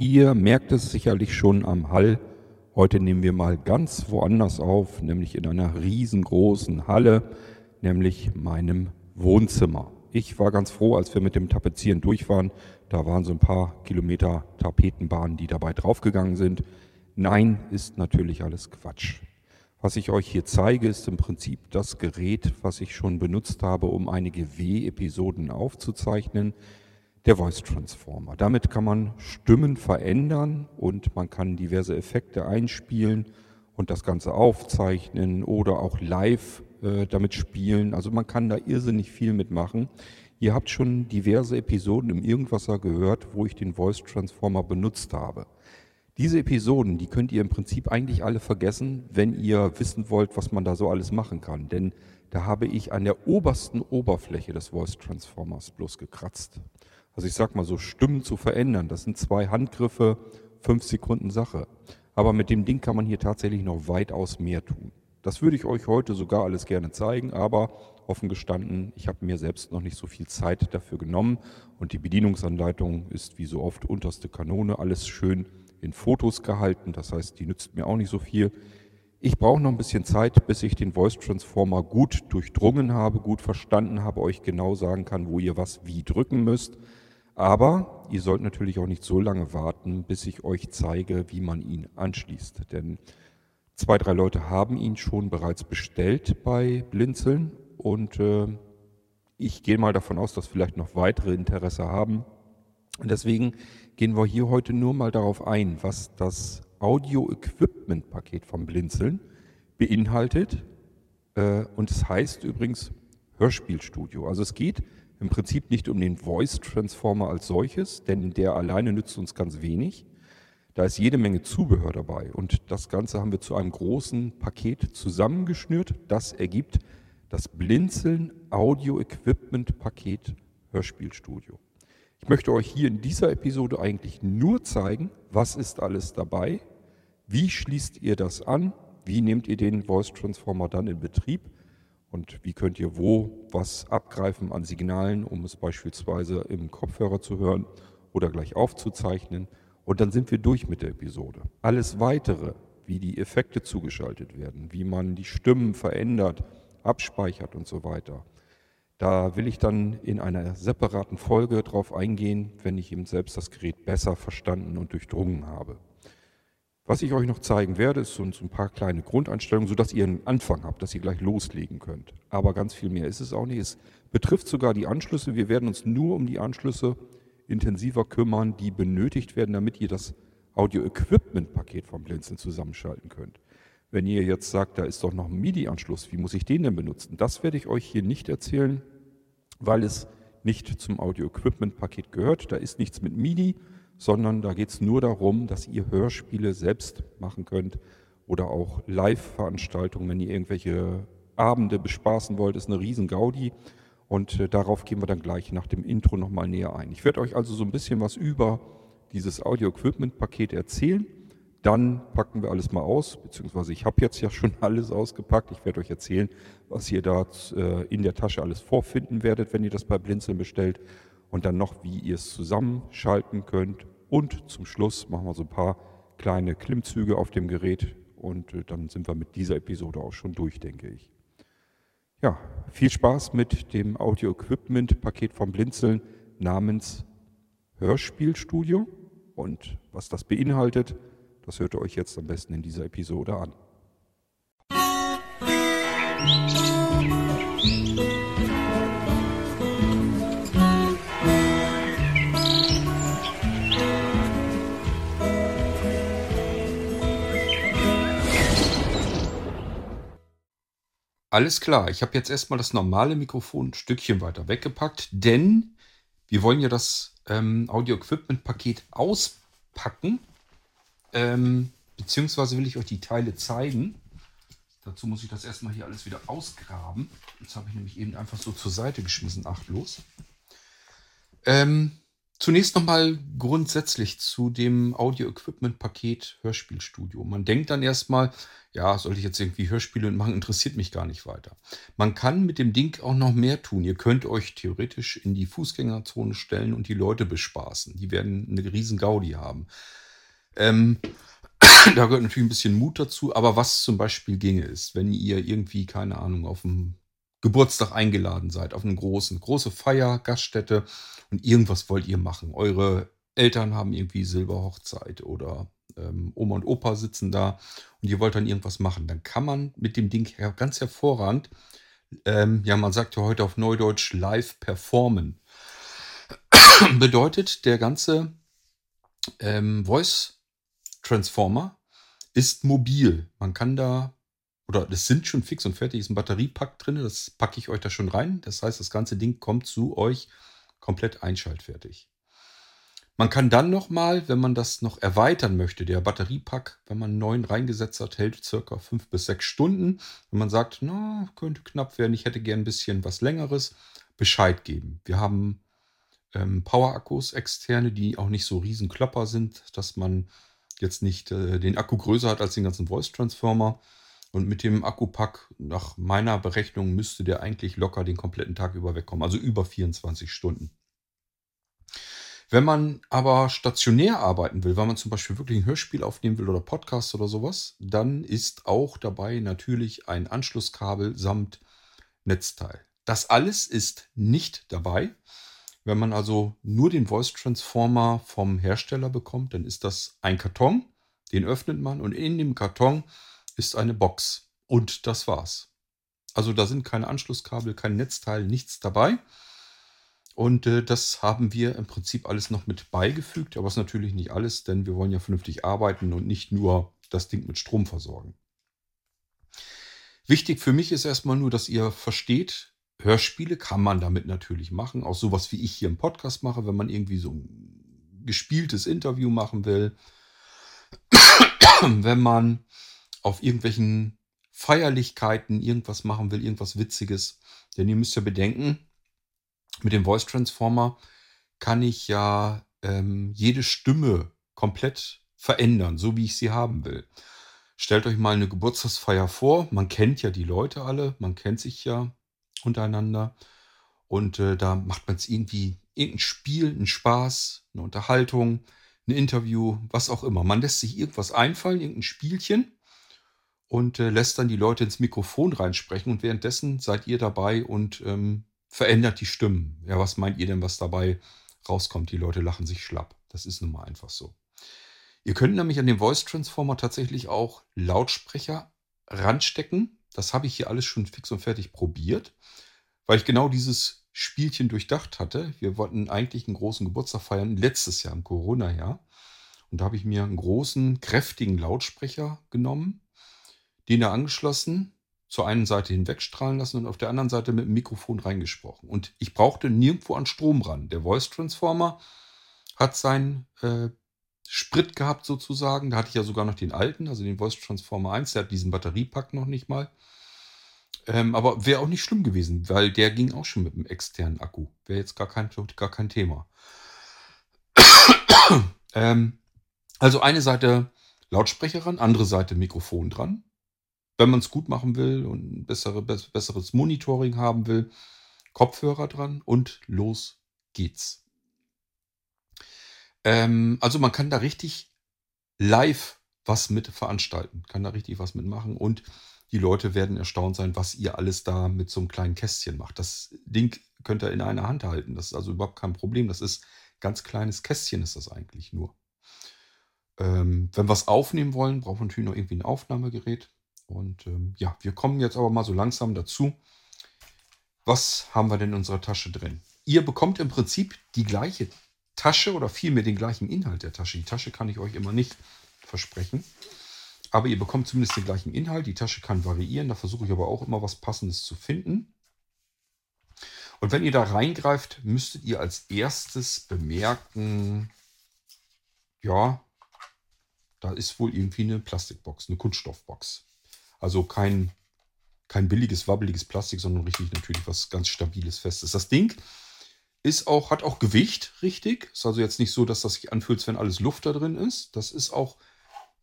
Ihr merkt es sicherlich schon am Hall. Heute nehmen wir mal ganz woanders auf, nämlich in einer riesengroßen Halle, nämlich meinem Wohnzimmer. Ich war ganz froh, als wir mit dem Tapezieren durch waren. Da waren so ein paar Kilometer Tapetenbahnen, die dabei draufgegangen sind. Nein, ist natürlich alles Quatsch. Was ich euch hier zeige, ist im Prinzip das Gerät, was ich schon benutzt habe, um einige W-Episoden aufzuzeichnen der Voice Transformer. Damit kann man Stimmen verändern und man kann diverse Effekte einspielen und das Ganze aufzeichnen oder auch live äh, damit spielen. Also man kann da irrsinnig viel mitmachen. Ihr habt schon diverse Episoden im Irgendwasser gehört, wo ich den Voice Transformer benutzt habe. Diese Episoden, die könnt ihr im Prinzip eigentlich alle vergessen, wenn ihr wissen wollt, was man da so alles machen kann. Denn da habe ich an der obersten Oberfläche des Voice Transformers bloß gekratzt. Also ich sag mal so, Stimmen zu verändern, das sind zwei Handgriffe, fünf Sekunden Sache. Aber mit dem Ding kann man hier tatsächlich noch weitaus mehr tun. Das würde ich euch heute sogar alles gerne zeigen, aber offen gestanden, ich habe mir selbst noch nicht so viel Zeit dafür genommen und die Bedienungsanleitung ist wie so oft unterste Kanone, alles schön in Fotos gehalten, das heißt, die nützt mir auch nicht so viel. Ich brauche noch ein bisschen Zeit, bis ich den Voice Transformer gut durchdrungen habe, gut verstanden habe, euch genau sagen kann, wo ihr was wie drücken müsst. Aber ihr sollt natürlich auch nicht so lange warten, bis ich euch zeige, wie man ihn anschließt. Denn zwei, drei Leute haben ihn schon bereits bestellt bei Blinzeln und äh, ich gehe mal davon aus, dass vielleicht noch weitere Interesse haben. Und deswegen gehen wir hier heute nur mal darauf ein, was das Audio-Equipment-Paket vom Blinzeln beinhaltet. Äh, und es heißt übrigens Hörspielstudio. Also es geht im Prinzip nicht um den Voice Transformer als solches, denn der alleine nützt uns ganz wenig. Da ist jede Menge Zubehör dabei und das Ganze haben wir zu einem großen Paket zusammengeschnürt. Das ergibt das Blinzeln Audio Equipment Paket Hörspielstudio. Ich möchte euch hier in dieser Episode eigentlich nur zeigen, was ist alles dabei, wie schließt ihr das an, wie nehmt ihr den Voice Transformer dann in Betrieb und wie könnt ihr wo was abgreifen an Signalen, um es beispielsweise im Kopfhörer zu hören oder gleich aufzuzeichnen. Und dann sind wir durch mit der Episode. Alles Weitere, wie die Effekte zugeschaltet werden, wie man die Stimmen verändert, abspeichert und so weiter. Da will ich dann in einer separaten Folge drauf eingehen, wenn ich eben selbst das Gerät besser verstanden und durchdrungen habe. Was ich euch noch zeigen werde, ist so ein paar kleine Grundeinstellungen, sodass ihr einen Anfang habt, dass ihr gleich loslegen könnt. Aber ganz viel mehr ist es auch nicht. Es betrifft sogar die Anschlüsse. Wir werden uns nur um die Anschlüsse intensiver kümmern, die benötigt werden, damit ihr das Audio-Equipment-Paket vom Blinzeln zusammenschalten könnt. Wenn ihr jetzt sagt, da ist doch noch ein MIDI-Anschluss, wie muss ich den denn benutzen? Das werde ich euch hier nicht erzählen, weil es nicht zum Audio-Equipment-Paket gehört. Da ist nichts mit MIDI, sondern da geht es nur darum, dass ihr Hörspiele selbst machen könnt oder auch Live-Veranstaltungen, wenn ihr irgendwelche Abende bespaßen wollt, ist eine riesen Gaudi und äh, darauf gehen wir dann gleich nach dem Intro nochmal näher ein. Ich werde euch also so ein bisschen was über dieses Audio-Equipment-Paket erzählen. Dann packen wir alles mal aus, beziehungsweise ich habe jetzt ja schon alles ausgepackt. Ich werde euch erzählen, was ihr da äh, in der Tasche alles vorfinden werdet, wenn ihr das bei Blinzeln bestellt und dann noch, wie ihr es zusammenschalten könnt. Und zum Schluss machen wir so ein paar kleine Klimmzüge auf dem Gerät und äh, dann sind wir mit dieser Episode auch schon durch, denke ich. Ja, viel Spaß mit dem Audio-Equipment-Paket vom Blinzeln namens Hörspielstudio. Und was das beinhaltet, das hört ihr euch jetzt am besten in dieser Episode an. Alles klar, ich habe jetzt erstmal das normale Mikrofon ein Stückchen weiter weggepackt, denn wir wollen ja das ähm, Audio-Equipment-Paket auspacken. Ähm, beziehungsweise will ich euch die Teile zeigen. Dazu muss ich das erstmal hier alles wieder ausgraben. Das habe ich nämlich eben einfach so zur Seite geschmissen, achtlos. Ähm, Zunächst nochmal grundsätzlich zu dem Audio-Equipment-Paket Hörspielstudio. Man denkt dann erstmal, ja, soll ich jetzt irgendwie Hörspiele machen, interessiert mich gar nicht weiter. Man kann mit dem Ding auch noch mehr tun. Ihr könnt euch theoretisch in die Fußgängerzone stellen und die Leute bespaßen. Die werden eine riesen Gaudi haben. Ähm, da gehört natürlich ein bisschen Mut dazu, aber was zum Beispiel ginge ist, wenn ihr irgendwie, keine Ahnung, auf dem Geburtstag eingeladen seid, auf eine großen, große Feier, Gaststätte und irgendwas wollt ihr machen. Eure Eltern haben irgendwie Silberhochzeit oder ähm, Oma und Opa sitzen da und ihr wollt dann irgendwas machen. Dann kann man mit dem Ding ganz hervorragend, ähm, ja, man sagt ja heute auf Neudeutsch live performen. Bedeutet, der ganze ähm, Voice Transformer ist mobil. Man kann da oder das sind schon fix und fertig, ist ein Batteriepack drin, das packe ich euch da schon rein. Das heißt, das ganze Ding kommt zu euch komplett einschaltfertig. Man kann dann nochmal, wenn man das noch erweitern möchte, der Batteriepack, wenn man einen neuen reingesetzt hat, hält circa fünf bis sechs Stunden. Wenn man sagt, na, könnte knapp werden, ich hätte gern ein bisschen was längeres, Bescheid geben. Wir haben ähm, Power-Akkus externe, die auch nicht so riesen Klopper sind, dass man jetzt nicht äh, den Akku größer hat als den ganzen Voice Transformer. Und mit dem Akkupack, nach meiner Berechnung, müsste der eigentlich locker den kompletten Tag über wegkommen, also über 24 Stunden. Wenn man aber stationär arbeiten will, weil man zum Beispiel wirklich ein Hörspiel aufnehmen will oder Podcast oder sowas, dann ist auch dabei natürlich ein Anschlusskabel samt Netzteil. Das alles ist nicht dabei. Wenn man also nur den Voice Transformer vom Hersteller bekommt, dann ist das ein Karton, den öffnet man und in dem Karton ist eine Box. Und das war's. Also da sind keine Anschlusskabel, kein Netzteil, nichts dabei. Und äh, das haben wir im Prinzip alles noch mit beigefügt, aber es ist natürlich nicht alles, denn wir wollen ja vernünftig arbeiten und nicht nur das Ding mit Strom versorgen. Wichtig für mich ist erstmal nur, dass ihr versteht, Hörspiele kann man damit natürlich machen. Auch sowas wie ich hier im Podcast mache, wenn man irgendwie so ein gespieltes Interview machen will. wenn man auf irgendwelchen Feierlichkeiten irgendwas machen will, irgendwas Witziges. Denn ihr müsst ja bedenken, mit dem Voice Transformer kann ich ja ähm, jede Stimme komplett verändern, so wie ich sie haben will. Stellt euch mal eine Geburtstagsfeier vor. Man kennt ja die Leute alle, man kennt sich ja untereinander. Und äh, da macht man es irgendwie, irgendein Spiel, einen Spaß, eine Unterhaltung, ein Interview, was auch immer. Man lässt sich irgendwas einfallen, irgendein Spielchen und äh, lässt dann die Leute ins Mikrofon reinsprechen und währenddessen seid ihr dabei und ähm, verändert die Stimmen. Ja, was meint ihr denn, was dabei rauskommt? Die Leute lachen sich schlapp. Das ist nun mal einfach so. Ihr könnt nämlich an dem Voice Transformer tatsächlich auch Lautsprecher ranstecken. Das habe ich hier alles schon fix und fertig probiert, weil ich genau dieses Spielchen durchdacht hatte. Wir wollten eigentlich einen großen Geburtstag feiern, letztes Jahr im Corona-Jahr. Und da habe ich mir einen großen, kräftigen Lautsprecher genommen, den er angeschlossen, zur einen Seite hinwegstrahlen lassen und auf der anderen Seite mit dem Mikrofon reingesprochen. Und ich brauchte nirgendwo an Strom ran. Der Voice Transformer hat seinen äh, Sprit gehabt sozusagen. Da hatte ich ja sogar noch den alten, also den Voice Transformer 1. Der hat diesen Batteriepack noch nicht mal. Ähm, aber wäre auch nicht schlimm gewesen, weil der ging auch schon mit einem externen Akku. Wäre jetzt gar kein, gar kein Thema. ähm, also eine Seite Lautsprecher ran, andere Seite Mikrofon dran wenn man es gut machen will und ein bessere, besseres Monitoring haben will, Kopfhörer dran und los geht's. Ähm, also man kann da richtig live was mit veranstalten, kann da richtig was mitmachen und die Leute werden erstaunt sein, was ihr alles da mit so einem kleinen Kästchen macht. Das Ding könnt ihr in einer Hand halten. Das ist also überhaupt kein Problem. Das ist ganz kleines Kästchen, ist das eigentlich nur. Ähm, wenn wir es aufnehmen wollen, brauchen wir natürlich noch irgendwie ein Aufnahmegerät. Und ähm, ja, wir kommen jetzt aber mal so langsam dazu. Was haben wir denn in unserer Tasche drin? Ihr bekommt im Prinzip die gleiche Tasche oder vielmehr den gleichen Inhalt der Tasche. Die Tasche kann ich euch immer nicht versprechen. Aber ihr bekommt zumindest den gleichen Inhalt. Die Tasche kann variieren. Da versuche ich aber auch immer was Passendes zu finden. Und wenn ihr da reingreift, müsstet ihr als erstes bemerken, ja, da ist wohl irgendwie eine Plastikbox, eine Kunststoffbox. Also kein, kein billiges, wabbeliges Plastik, sondern richtig natürlich was ganz Stabiles, Festes. Das Ding Ist auch, hat auch Gewicht, richtig. Ist also jetzt nicht so, dass das sich anfühlt, wenn alles Luft da drin ist. Das ist auch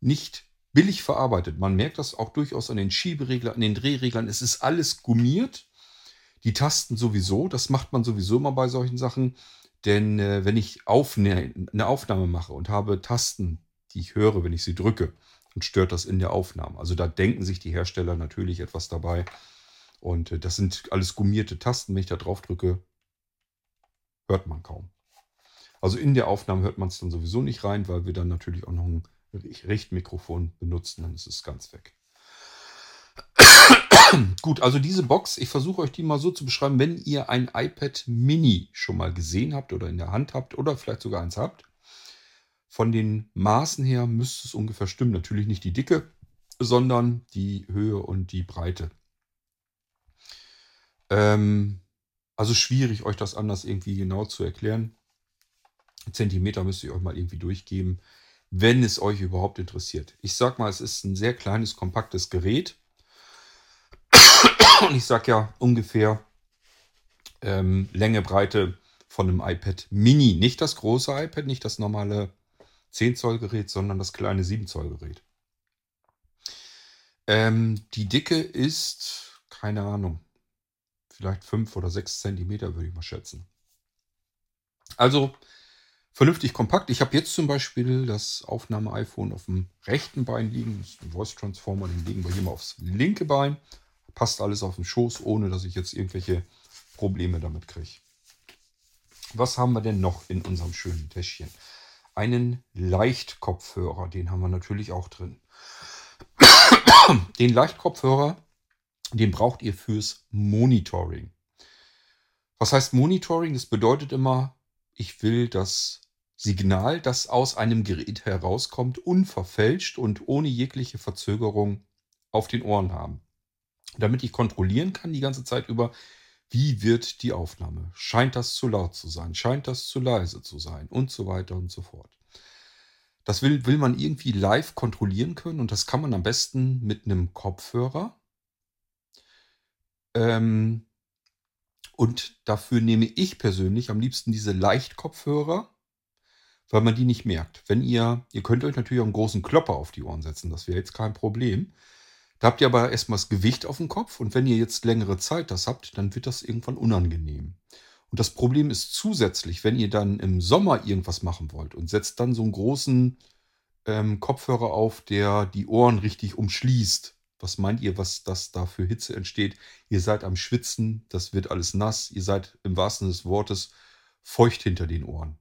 nicht billig verarbeitet. Man merkt das auch durchaus an den Schiebereglern, an den Drehreglern. Es ist alles gummiert. Die Tasten sowieso, das macht man sowieso immer bei solchen Sachen. Denn äh, wenn ich aufne eine Aufnahme mache und habe Tasten, die ich höre, wenn ich sie drücke, dann stört das in der Aufnahme. Also da denken sich die Hersteller natürlich etwas dabei. Und äh, das sind alles gummierte Tasten. Wenn ich da drauf drücke, hört man kaum. Also in der Aufnahme hört man es dann sowieso nicht rein, weil wir dann natürlich auch noch ein Richtmikrofon benutzen, dann ist es ganz weg. Gut, also diese Box, ich versuche euch die mal so zu beschreiben, wenn ihr ein iPad Mini schon mal gesehen habt oder in der Hand habt oder vielleicht sogar eins habt. Von den Maßen her müsste es ungefähr stimmen. Natürlich nicht die Dicke, sondern die Höhe und die Breite. Ähm, also schwierig, euch das anders irgendwie genau zu erklären. Zentimeter müsst ihr euch mal irgendwie durchgeben, wenn es euch überhaupt interessiert. Ich sag mal, es ist ein sehr kleines, kompaktes Gerät. Und ich sag ja ungefähr ähm, Länge, Breite von einem iPad Mini. Nicht das große iPad, nicht das normale 10 Zoll Gerät, sondern das kleine 7 Zoll Gerät. Ähm, die Dicke ist, keine Ahnung, vielleicht 5 oder 6 Zentimeter würde ich mal schätzen. Also vernünftig kompakt. Ich habe jetzt zum Beispiel das Aufnahme-iPhone auf dem rechten Bein liegen. Das Voice Transformer, den legen wir hier mal aufs linke Bein. Passt alles auf den Schoß, ohne dass ich jetzt irgendwelche Probleme damit kriege. Was haben wir denn noch in unserem schönen Täschchen? Einen Leichtkopfhörer, den haben wir natürlich auch drin. Den Leichtkopfhörer den braucht ihr fürs Monitoring. Was heißt Monitoring? Das bedeutet immer, ich will das Signal, das aus einem Gerät herauskommt, unverfälscht und ohne jegliche Verzögerung auf den Ohren haben. Damit ich kontrollieren kann die ganze Zeit über, wie wird die Aufnahme? Scheint das zu laut zu sein? Scheint das zu leise zu sein? Und so weiter und so fort. Das will, will man irgendwie live kontrollieren können und das kann man am besten mit einem Kopfhörer ähm, und dafür nehme ich persönlich am liebsten diese Leichtkopfhörer, weil man die nicht merkt. Wenn ihr, ihr könnt euch natürlich auch einen großen Klopper auf die Ohren setzen, das wäre jetzt kein Problem. Da habt ihr aber erstmal das Gewicht auf dem Kopf und wenn ihr jetzt längere Zeit das habt, dann wird das irgendwann unangenehm. Und das Problem ist zusätzlich, wenn ihr dann im Sommer irgendwas machen wollt und setzt dann so einen großen ähm, Kopfhörer auf, der die Ohren richtig umschließt, was meint ihr, was das da für Hitze entsteht? Ihr seid am Schwitzen, das wird alles nass, ihr seid im wahrsten des Wortes feucht hinter den Ohren.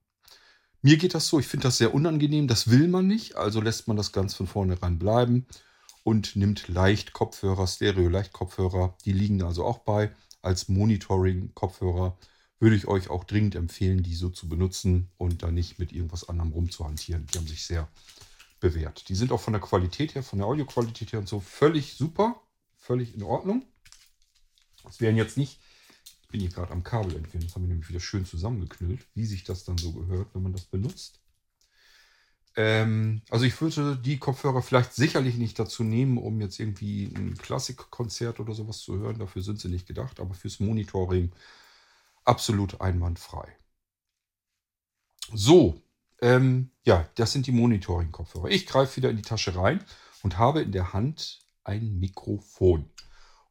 Mir geht das so, ich finde das sehr unangenehm, das will man nicht, also lässt man das ganz von vornherein bleiben und nimmt leicht Kopfhörer, Stereo-Leicht-Kopfhörer, die liegen also auch bei als Monitoring-Kopfhörer. Würde ich euch auch dringend empfehlen, die so zu benutzen und da nicht mit irgendwas anderem rumzuhantieren. Die haben sich sehr bewährt. Die sind auch von der Qualität her, von der Audioqualität her und so völlig super, völlig in Ordnung. Das wären jetzt nicht, ich bin hier gerade am Kabel entfernen, das haben wir nämlich wieder schön zusammengeknüllt, wie sich das dann so gehört, wenn man das benutzt. Ähm, also ich würde die Kopfhörer vielleicht sicherlich nicht dazu nehmen, um jetzt irgendwie ein Klassikkonzert oder sowas zu hören. Dafür sind sie nicht gedacht, aber fürs Monitoring absolut einwandfrei. So, ähm, ja, das sind die Monitoring-Kopfhörer. Ich greife wieder in die Tasche rein und habe in der Hand ein Mikrofon.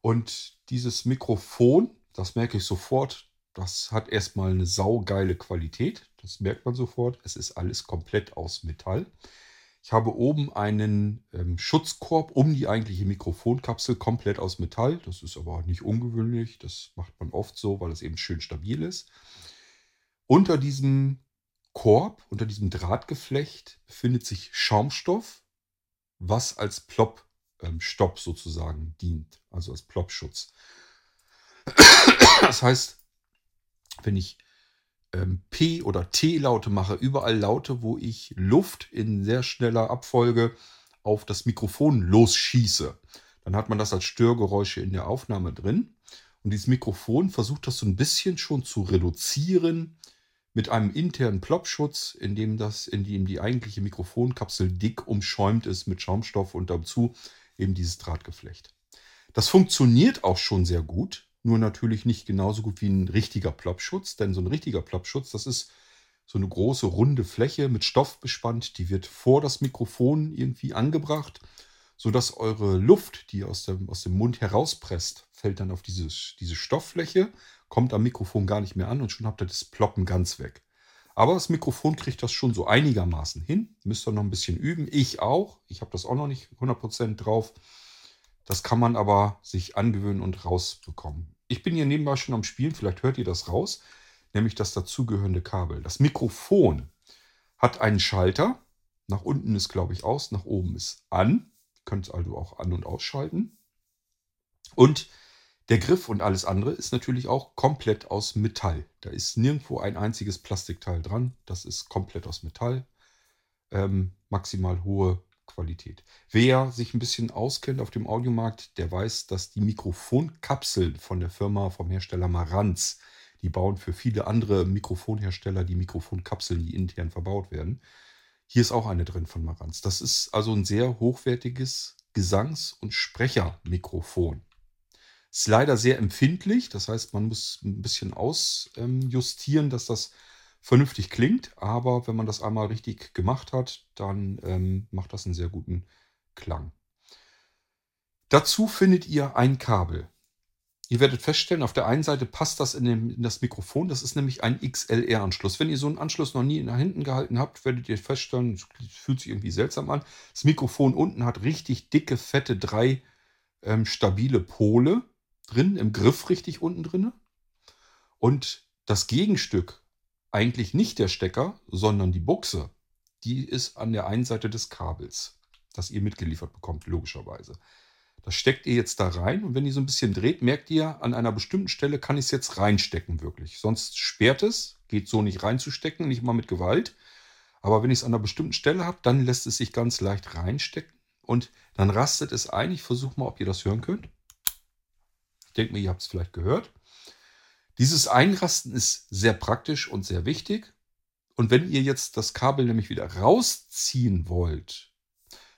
Und dieses Mikrofon, das merke ich sofort, das hat erstmal eine saugeile Qualität. Das merkt man sofort. Es ist alles komplett aus Metall. Ich habe oben einen ähm, Schutzkorb um die eigentliche Mikrofonkapsel komplett aus Metall. Das ist aber nicht ungewöhnlich. Das macht man oft so, weil es eben schön stabil ist. Unter diesem Korb, unter diesem Drahtgeflecht, befindet sich Schaumstoff, was als Plop-Stopp ähm, sozusagen dient, also als Plopschutz. Das heißt, wenn ich ähm, P- oder T-Laute mache, überall Laute, wo ich Luft in sehr schneller Abfolge auf das Mikrofon losschieße, dann hat man das als Störgeräusche in der Aufnahme drin. Und dieses Mikrofon versucht das so ein bisschen schon zu reduzieren, mit einem internen Plopschutz, in dem, das, in dem die eigentliche Mikrofonkapsel dick umschäumt ist mit Schaumstoff und dazu eben dieses Drahtgeflecht. Das funktioniert auch schon sehr gut, nur natürlich nicht genauso gut wie ein richtiger Ploppschutz, denn so ein richtiger Ploppschutz, das ist so eine große runde Fläche mit Stoff bespannt, die wird vor das Mikrofon irgendwie angebracht, sodass eure Luft, die aus dem, aus dem Mund herauspresst, fällt dann auf dieses, diese Stofffläche, kommt am Mikrofon gar nicht mehr an und schon habt ihr das Ploppen ganz weg. Aber das Mikrofon kriegt das schon so einigermaßen hin. Müsst ihr noch ein bisschen üben. Ich auch. Ich habe das auch noch nicht 100% drauf. Das kann man aber sich angewöhnen und rausbekommen. Ich bin hier nebenbei schon am Spielen. Vielleicht hört ihr das raus. Nämlich das dazugehörende Kabel. Das Mikrofon hat einen Schalter. Nach unten ist, glaube ich, aus. Nach oben ist an. Ihr könnt also auch an- und ausschalten. Und der Griff und alles andere ist natürlich auch komplett aus Metall. Da ist nirgendwo ein einziges Plastikteil dran. Das ist komplett aus Metall. Ähm, maximal hohe Qualität. Wer sich ein bisschen auskennt auf dem Audiomarkt, der weiß, dass die Mikrofonkapseln von der Firma, vom Hersteller Marantz, die bauen für viele andere Mikrofonhersteller die Mikrofonkapseln, die intern verbaut werden. Hier ist auch eine drin von Marantz. Das ist also ein sehr hochwertiges Gesangs- und Sprechermikrofon. Ist leider sehr empfindlich, das heißt, man muss ein bisschen ausjustieren, dass das vernünftig klingt. Aber wenn man das einmal richtig gemacht hat, dann ähm, macht das einen sehr guten Klang. Dazu findet ihr ein Kabel. Ihr werdet feststellen, auf der einen Seite passt das in, dem, in das Mikrofon. Das ist nämlich ein XLR-Anschluss. Wenn ihr so einen Anschluss noch nie nach hinten gehalten habt, werdet ihr feststellen, es fühlt sich irgendwie seltsam an. Das Mikrofon unten hat richtig dicke, fette, drei ähm, stabile Pole drin, im Griff richtig unten drin. Und das Gegenstück, eigentlich nicht der Stecker, sondern die Buchse, die ist an der einen Seite des Kabels, das ihr mitgeliefert bekommt, logischerweise. Das steckt ihr jetzt da rein und wenn ihr so ein bisschen dreht, merkt ihr, an einer bestimmten Stelle kann ich es jetzt reinstecken, wirklich. Sonst sperrt es, geht so nicht reinzustecken, nicht mal mit Gewalt. Aber wenn ich es an einer bestimmten Stelle habe, dann lässt es sich ganz leicht reinstecken und dann rastet es ein. Ich versuche mal, ob ihr das hören könnt. Ich denke mir, ihr habt es vielleicht gehört. Dieses Einrasten ist sehr praktisch und sehr wichtig. Und wenn ihr jetzt das Kabel nämlich wieder rausziehen wollt,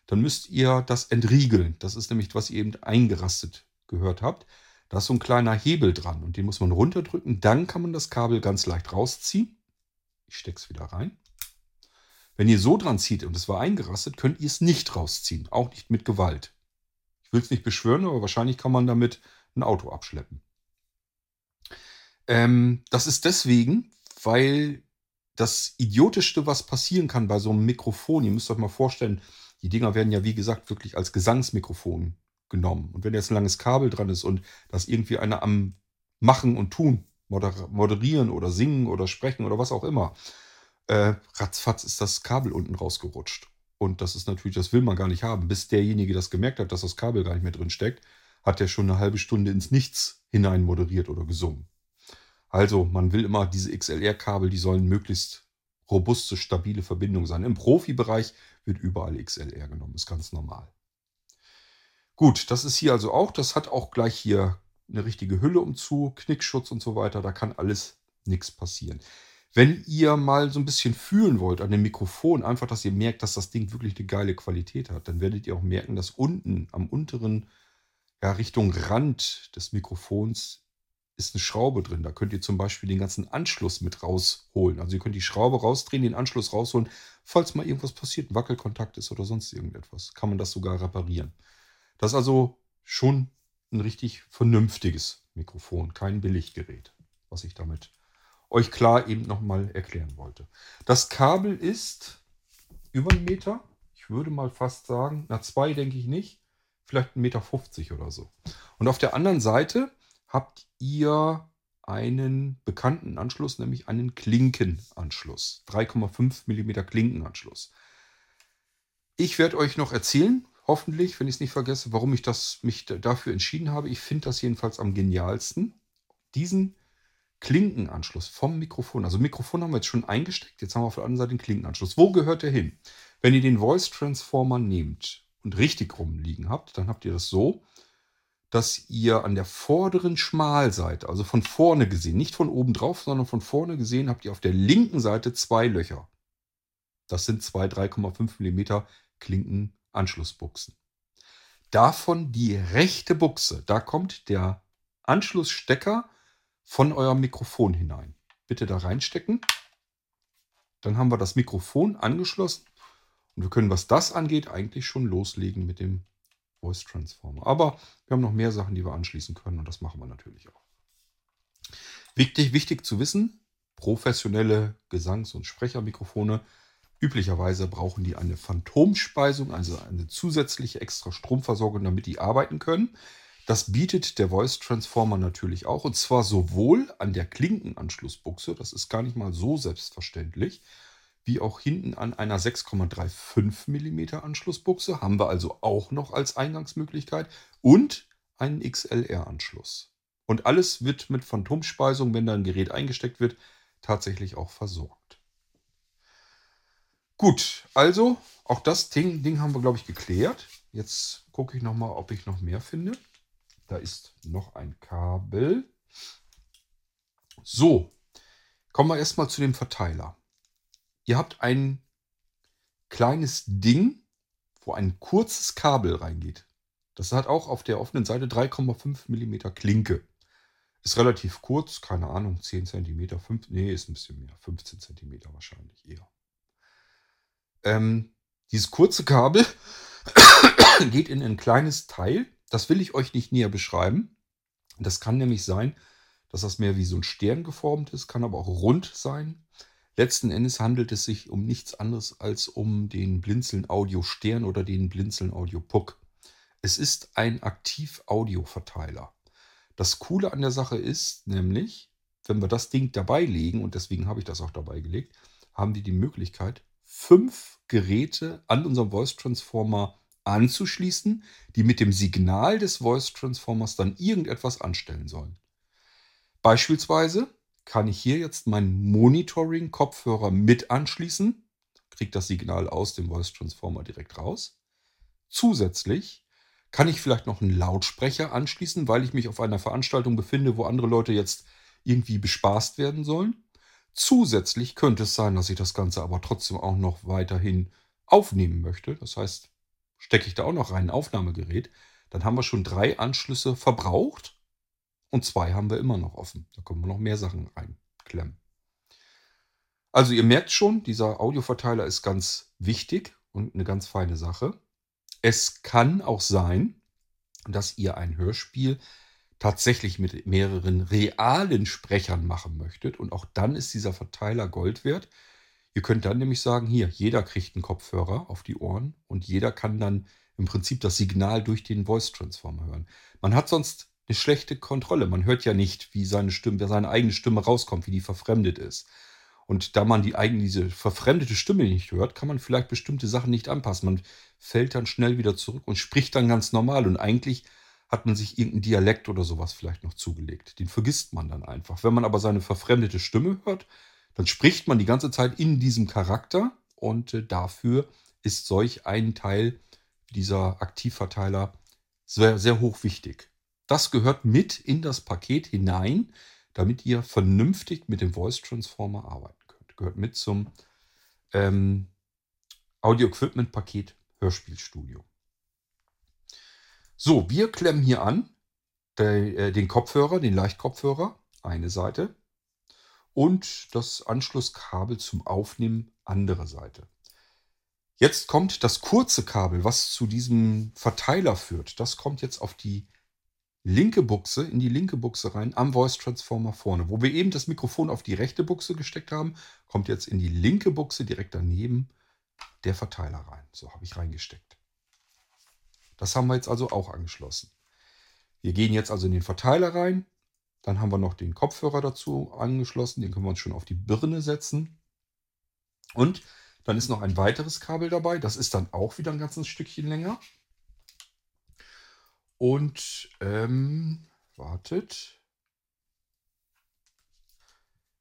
dann müsst ihr das entriegeln. Das ist nämlich, was ihr eben eingerastet gehört habt. Da ist so ein kleiner Hebel dran und den muss man runterdrücken. Dann kann man das Kabel ganz leicht rausziehen. Ich stecke es wieder rein. Wenn ihr so dran zieht und es war eingerastet, könnt ihr es nicht rausziehen. Auch nicht mit Gewalt. Ich will es nicht beschwören, aber wahrscheinlich kann man damit ein Auto abschleppen. Ähm, das ist deswegen, weil das Idiotischste, was passieren kann bei so einem Mikrofon, ihr müsst euch mal vorstellen, die Dinger werden ja, wie gesagt, wirklich als Gesangsmikrofon genommen. Und wenn jetzt ein langes Kabel dran ist und das irgendwie einer am Machen und Tun, moderieren oder singen oder sprechen oder was auch immer, äh, ratzfatz ist das Kabel unten rausgerutscht. Und das ist natürlich, das will man gar nicht haben. Bis derjenige das gemerkt hat, dass das Kabel gar nicht mehr drin steckt, hat er schon eine halbe Stunde ins Nichts hinein moderiert oder gesungen. Also, man will immer diese XLR-Kabel, die sollen möglichst robuste, stabile Verbindung sein. Im Profibereich wird überall XLR genommen, ist ganz normal. Gut, das ist hier also auch. Das hat auch gleich hier eine richtige Hülle umzu, Knickschutz und so weiter. Da kann alles nichts passieren. Wenn ihr mal so ein bisschen fühlen wollt an dem Mikrofon, einfach, dass ihr merkt, dass das Ding wirklich eine geile Qualität hat, dann werdet ihr auch merken, dass unten am unteren, ja, Richtung Rand des Mikrofons ist eine Schraube drin. Da könnt ihr zum Beispiel den ganzen Anschluss mit rausholen. Also ihr könnt die Schraube rausdrehen, den Anschluss rausholen. Falls mal irgendwas passiert, ein Wackelkontakt ist oder sonst irgendetwas, kann man das sogar reparieren. Das ist also schon ein richtig vernünftiges Mikrofon, kein Billiggerät, was ich damit euch klar eben nochmal erklären wollte. Das Kabel ist über einen Meter. Ich würde mal fast sagen, na zwei denke ich nicht, vielleicht 1,50 Meter 50 oder so. Und auf der anderen Seite habt ihr einen bekannten Anschluss, nämlich einen Klinkenanschluss. 3,5 mm Klinkenanschluss. Ich werde euch noch erzählen, hoffentlich, wenn ich es nicht vergesse, warum ich das, mich dafür entschieden habe. Ich finde das jedenfalls am genialsten. Diesen Klinkenanschluss vom Mikrofon. Also Mikrofon haben wir jetzt schon eingesteckt. Jetzt haben wir auf der anderen Seite den Klinkenanschluss. Wo gehört der hin? Wenn ihr den Voice Transformer nehmt und richtig rumliegen habt, dann habt ihr das so, dass ihr an der vorderen Schmalseite, also von vorne gesehen, nicht von oben drauf, sondern von vorne gesehen, habt ihr auf der linken Seite zwei Löcher. Das sind zwei 3,5 mm Klinkenanschlussbuchsen. Davon die rechte Buchse, da kommt der Anschlussstecker von eurem Mikrofon hinein. Bitte da reinstecken. Dann haben wir das Mikrofon angeschlossen und wir können, was das angeht, eigentlich schon loslegen mit dem Voice Transformer. Aber wir haben noch mehr Sachen, die wir anschließen können und das machen wir natürlich auch. Wichtig, wichtig zu wissen, professionelle Gesangs- und Sprechermikrofone, üblicherweise brauchen die eine Phantomspeisung, also eine zusätzliche extra Stromversorgung, damit die arbeiten können. Das bietet der Voice Transformer natürlich auch und zwar sowohl an der Klinkenanschlussbuchse, das ist gar nicht mal so selbstverständlich, wie auch hinten an einer 6,35 mm Anschlussbuchse haben wir also auch noch als Eingangsmöglichkeit und einen XLR-Anschluss. Und alles wird mit Phantomspeisung, wenn da ein Gerät eingesteckt wird, tatsächlich auch versorgt. Gut, also auch das Ding, Ding haben wir, glaube ich, geklärt. Jetzt gucke ich nochmal, ob ich noch mehr finde. Da ist noch ein Kabel. So, kommen wir erstmal zu dem Verteiler. Ihr habt ein kleines Ding, wo ein kurzes Kabel reingeht. Das hat auch auf der offenen Seite 3,5 mm Klinke. Ist relativ kurz, keine Ahnung, 10 cm, 5, nee, ist ein bisschen mehr, 15 cm wahrscheinlich eher. Ähm, dieses kurze Kabel geht in ein kleines Teil, das will ich euch nicht näher beschreiben. Das kann nämlich sein, dass das mehr wie so ein Stern geformt ist, kann aber auch rund sein. Letzten Endes handelt es sich um nichts anderes als um den Blinzeln Audio Stern oder den Blinzeln Audio Puck. Es ist ein Aktiv-Audio-Verteiler. Das Coole an der Sache ist nämlich, wenn wir das Ding dabei legen, und deswegen habe ich das auch dabei gelegt, haben wir die Möglichkeit, fünf Geräte an unserem Voice Transformer anzuschließen, die mit dem Signal des Voice Transformers dann irgendetwas anstellen sollen. Beispielsweise kann ich hier jetzt meinen Monitoring-Kopfhörer mit anschließen, kriege das Signal aus dem Voice Transformer direkt raus. Zusätzlich kann ich vielleicht noch einen Lautsprecher anschließen, weil ich mich auf einer Veranstaltung befinde, wo andere Leute jetzt irgendwie bespaßt werden sollen? Zusätzlich könnte es sein, dass ich das Ganze aber trotzdem auch noch weiterhin aufnehmen möchte. Das heißt, stecke ich da auch noch rein ein Aufnahmegerät, dann haben wir schon drei Anschlüsse verbraucht und zwei haben wir immer noch offen. Da können wir noch mehr Sachen reinklemmen. Also ihr merkt schon, dieser Audioverteiler ist ganz wichtig und eine ganz feine Sache. Es kann auch sein, dass ihr ein Hörspiel tatsächlich mit mehreren realen Sprechern machen möchtet. Und auch dann ist dieser Verteiler Gold wert. Ihr könnt dann nämlich sagen, hier, jeder kriegt einen Kopfhörer auf die Ohren und jeder kann dann im Prinzip das Signal durch den Voice Transformer hören. Man hat sonst eine schlechte Kontrolle. Man hört ja nicht, wie seine Stimme, wie seine eigene Stimme rauskommt, wie die verfremdet ist. Und da man die eigene, diese verfremdete Stimme nicht hört, kann man vielleicht bestimmte Sachen nicht anpassen. Man fällt dann schnell wieder zurück und spricht dann ganz normal. Und eigentlich hat man sich irgendeinen Dialekt oder sowas vielleicht noch zugelegt. Den vergisst man dann einfach. Wenn man aber seine verfremdete Stimme hört, dann spricht man die ganze Zeit in diesem Charakter. Und äh, dafür ist solch ein Teil dieser Aktivverteiler sehr, sehr hoch wichtig. Das gehört mit in das Paket hinein, damit ihr vernünftig mit dem Voice Transformer arbeiten gehört mit zum ähm, Audio-Equipment-Paket Hörspielstudio. So, wir klemmen hier an der, äh, den Kopfhörer, den Leichtkopfhörer, eine Seite und das Anschlusskabel zum Aufnehmen, andere Seite. Jetzt kommt das kurze Kabel, was zu diesem Verteiler führt. Das kommt jetzt auf die linke Buchse, in die linke Buchse rein, am Voice Transformer vorne. Wo wir eben das Mikrofon auf die rechte Buchse gesteckt haben, kommt jetzt in die linke Buchse direkt daneben der Verteiler rein. So habe ich reingesteckt. Das haben wir jetzt also auch angeschlossen. Wir gehen jetzt also in den Verteiler rein. Dann haben wir noch den Kopfhörer dazu angeschlossen. Den können wir uns schon auf die Birne setzen. Und dann ist noch ein weiteres Kabel dabei. Das ist dann auch wieder ein ganzes Stückchen länger. Und ähm, wartet.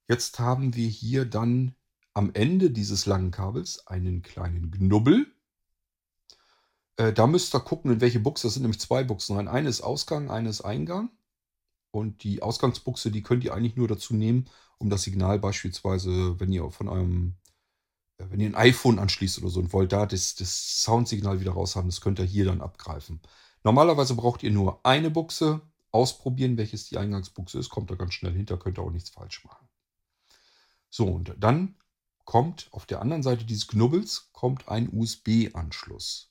Jetzt haben wir hier dann am Ende dieses langen Kabels einen kleinen Knubbel. Äh, da müsst ihr gucken, in welche Buchse. Das sind nämlich zwei Buchsen rein. Eine ist Ausgang, eine ist Eingang. Und die Ausgangsbuchse, die könnt ihr eigentlich nur dazu nehmen, um das Signal beispielsweise, wenn ihr von eurem, äh, wenn ihr ein iPhone anschließt oder so und wollt da das, das Soundsignal wieder raus haben, das könnt ihr hier dann abgreifen. Normalerweise braucht ihr nur eine Buchse. ausprobieren, welches die Eingangsbuchse ist. Kommt da ganz schnell hinter, könnt ihr auch nichts falsch machen. So, und dann kommt auf der anderen Seite dieses Knubbels kommt ein USB-Anschluss.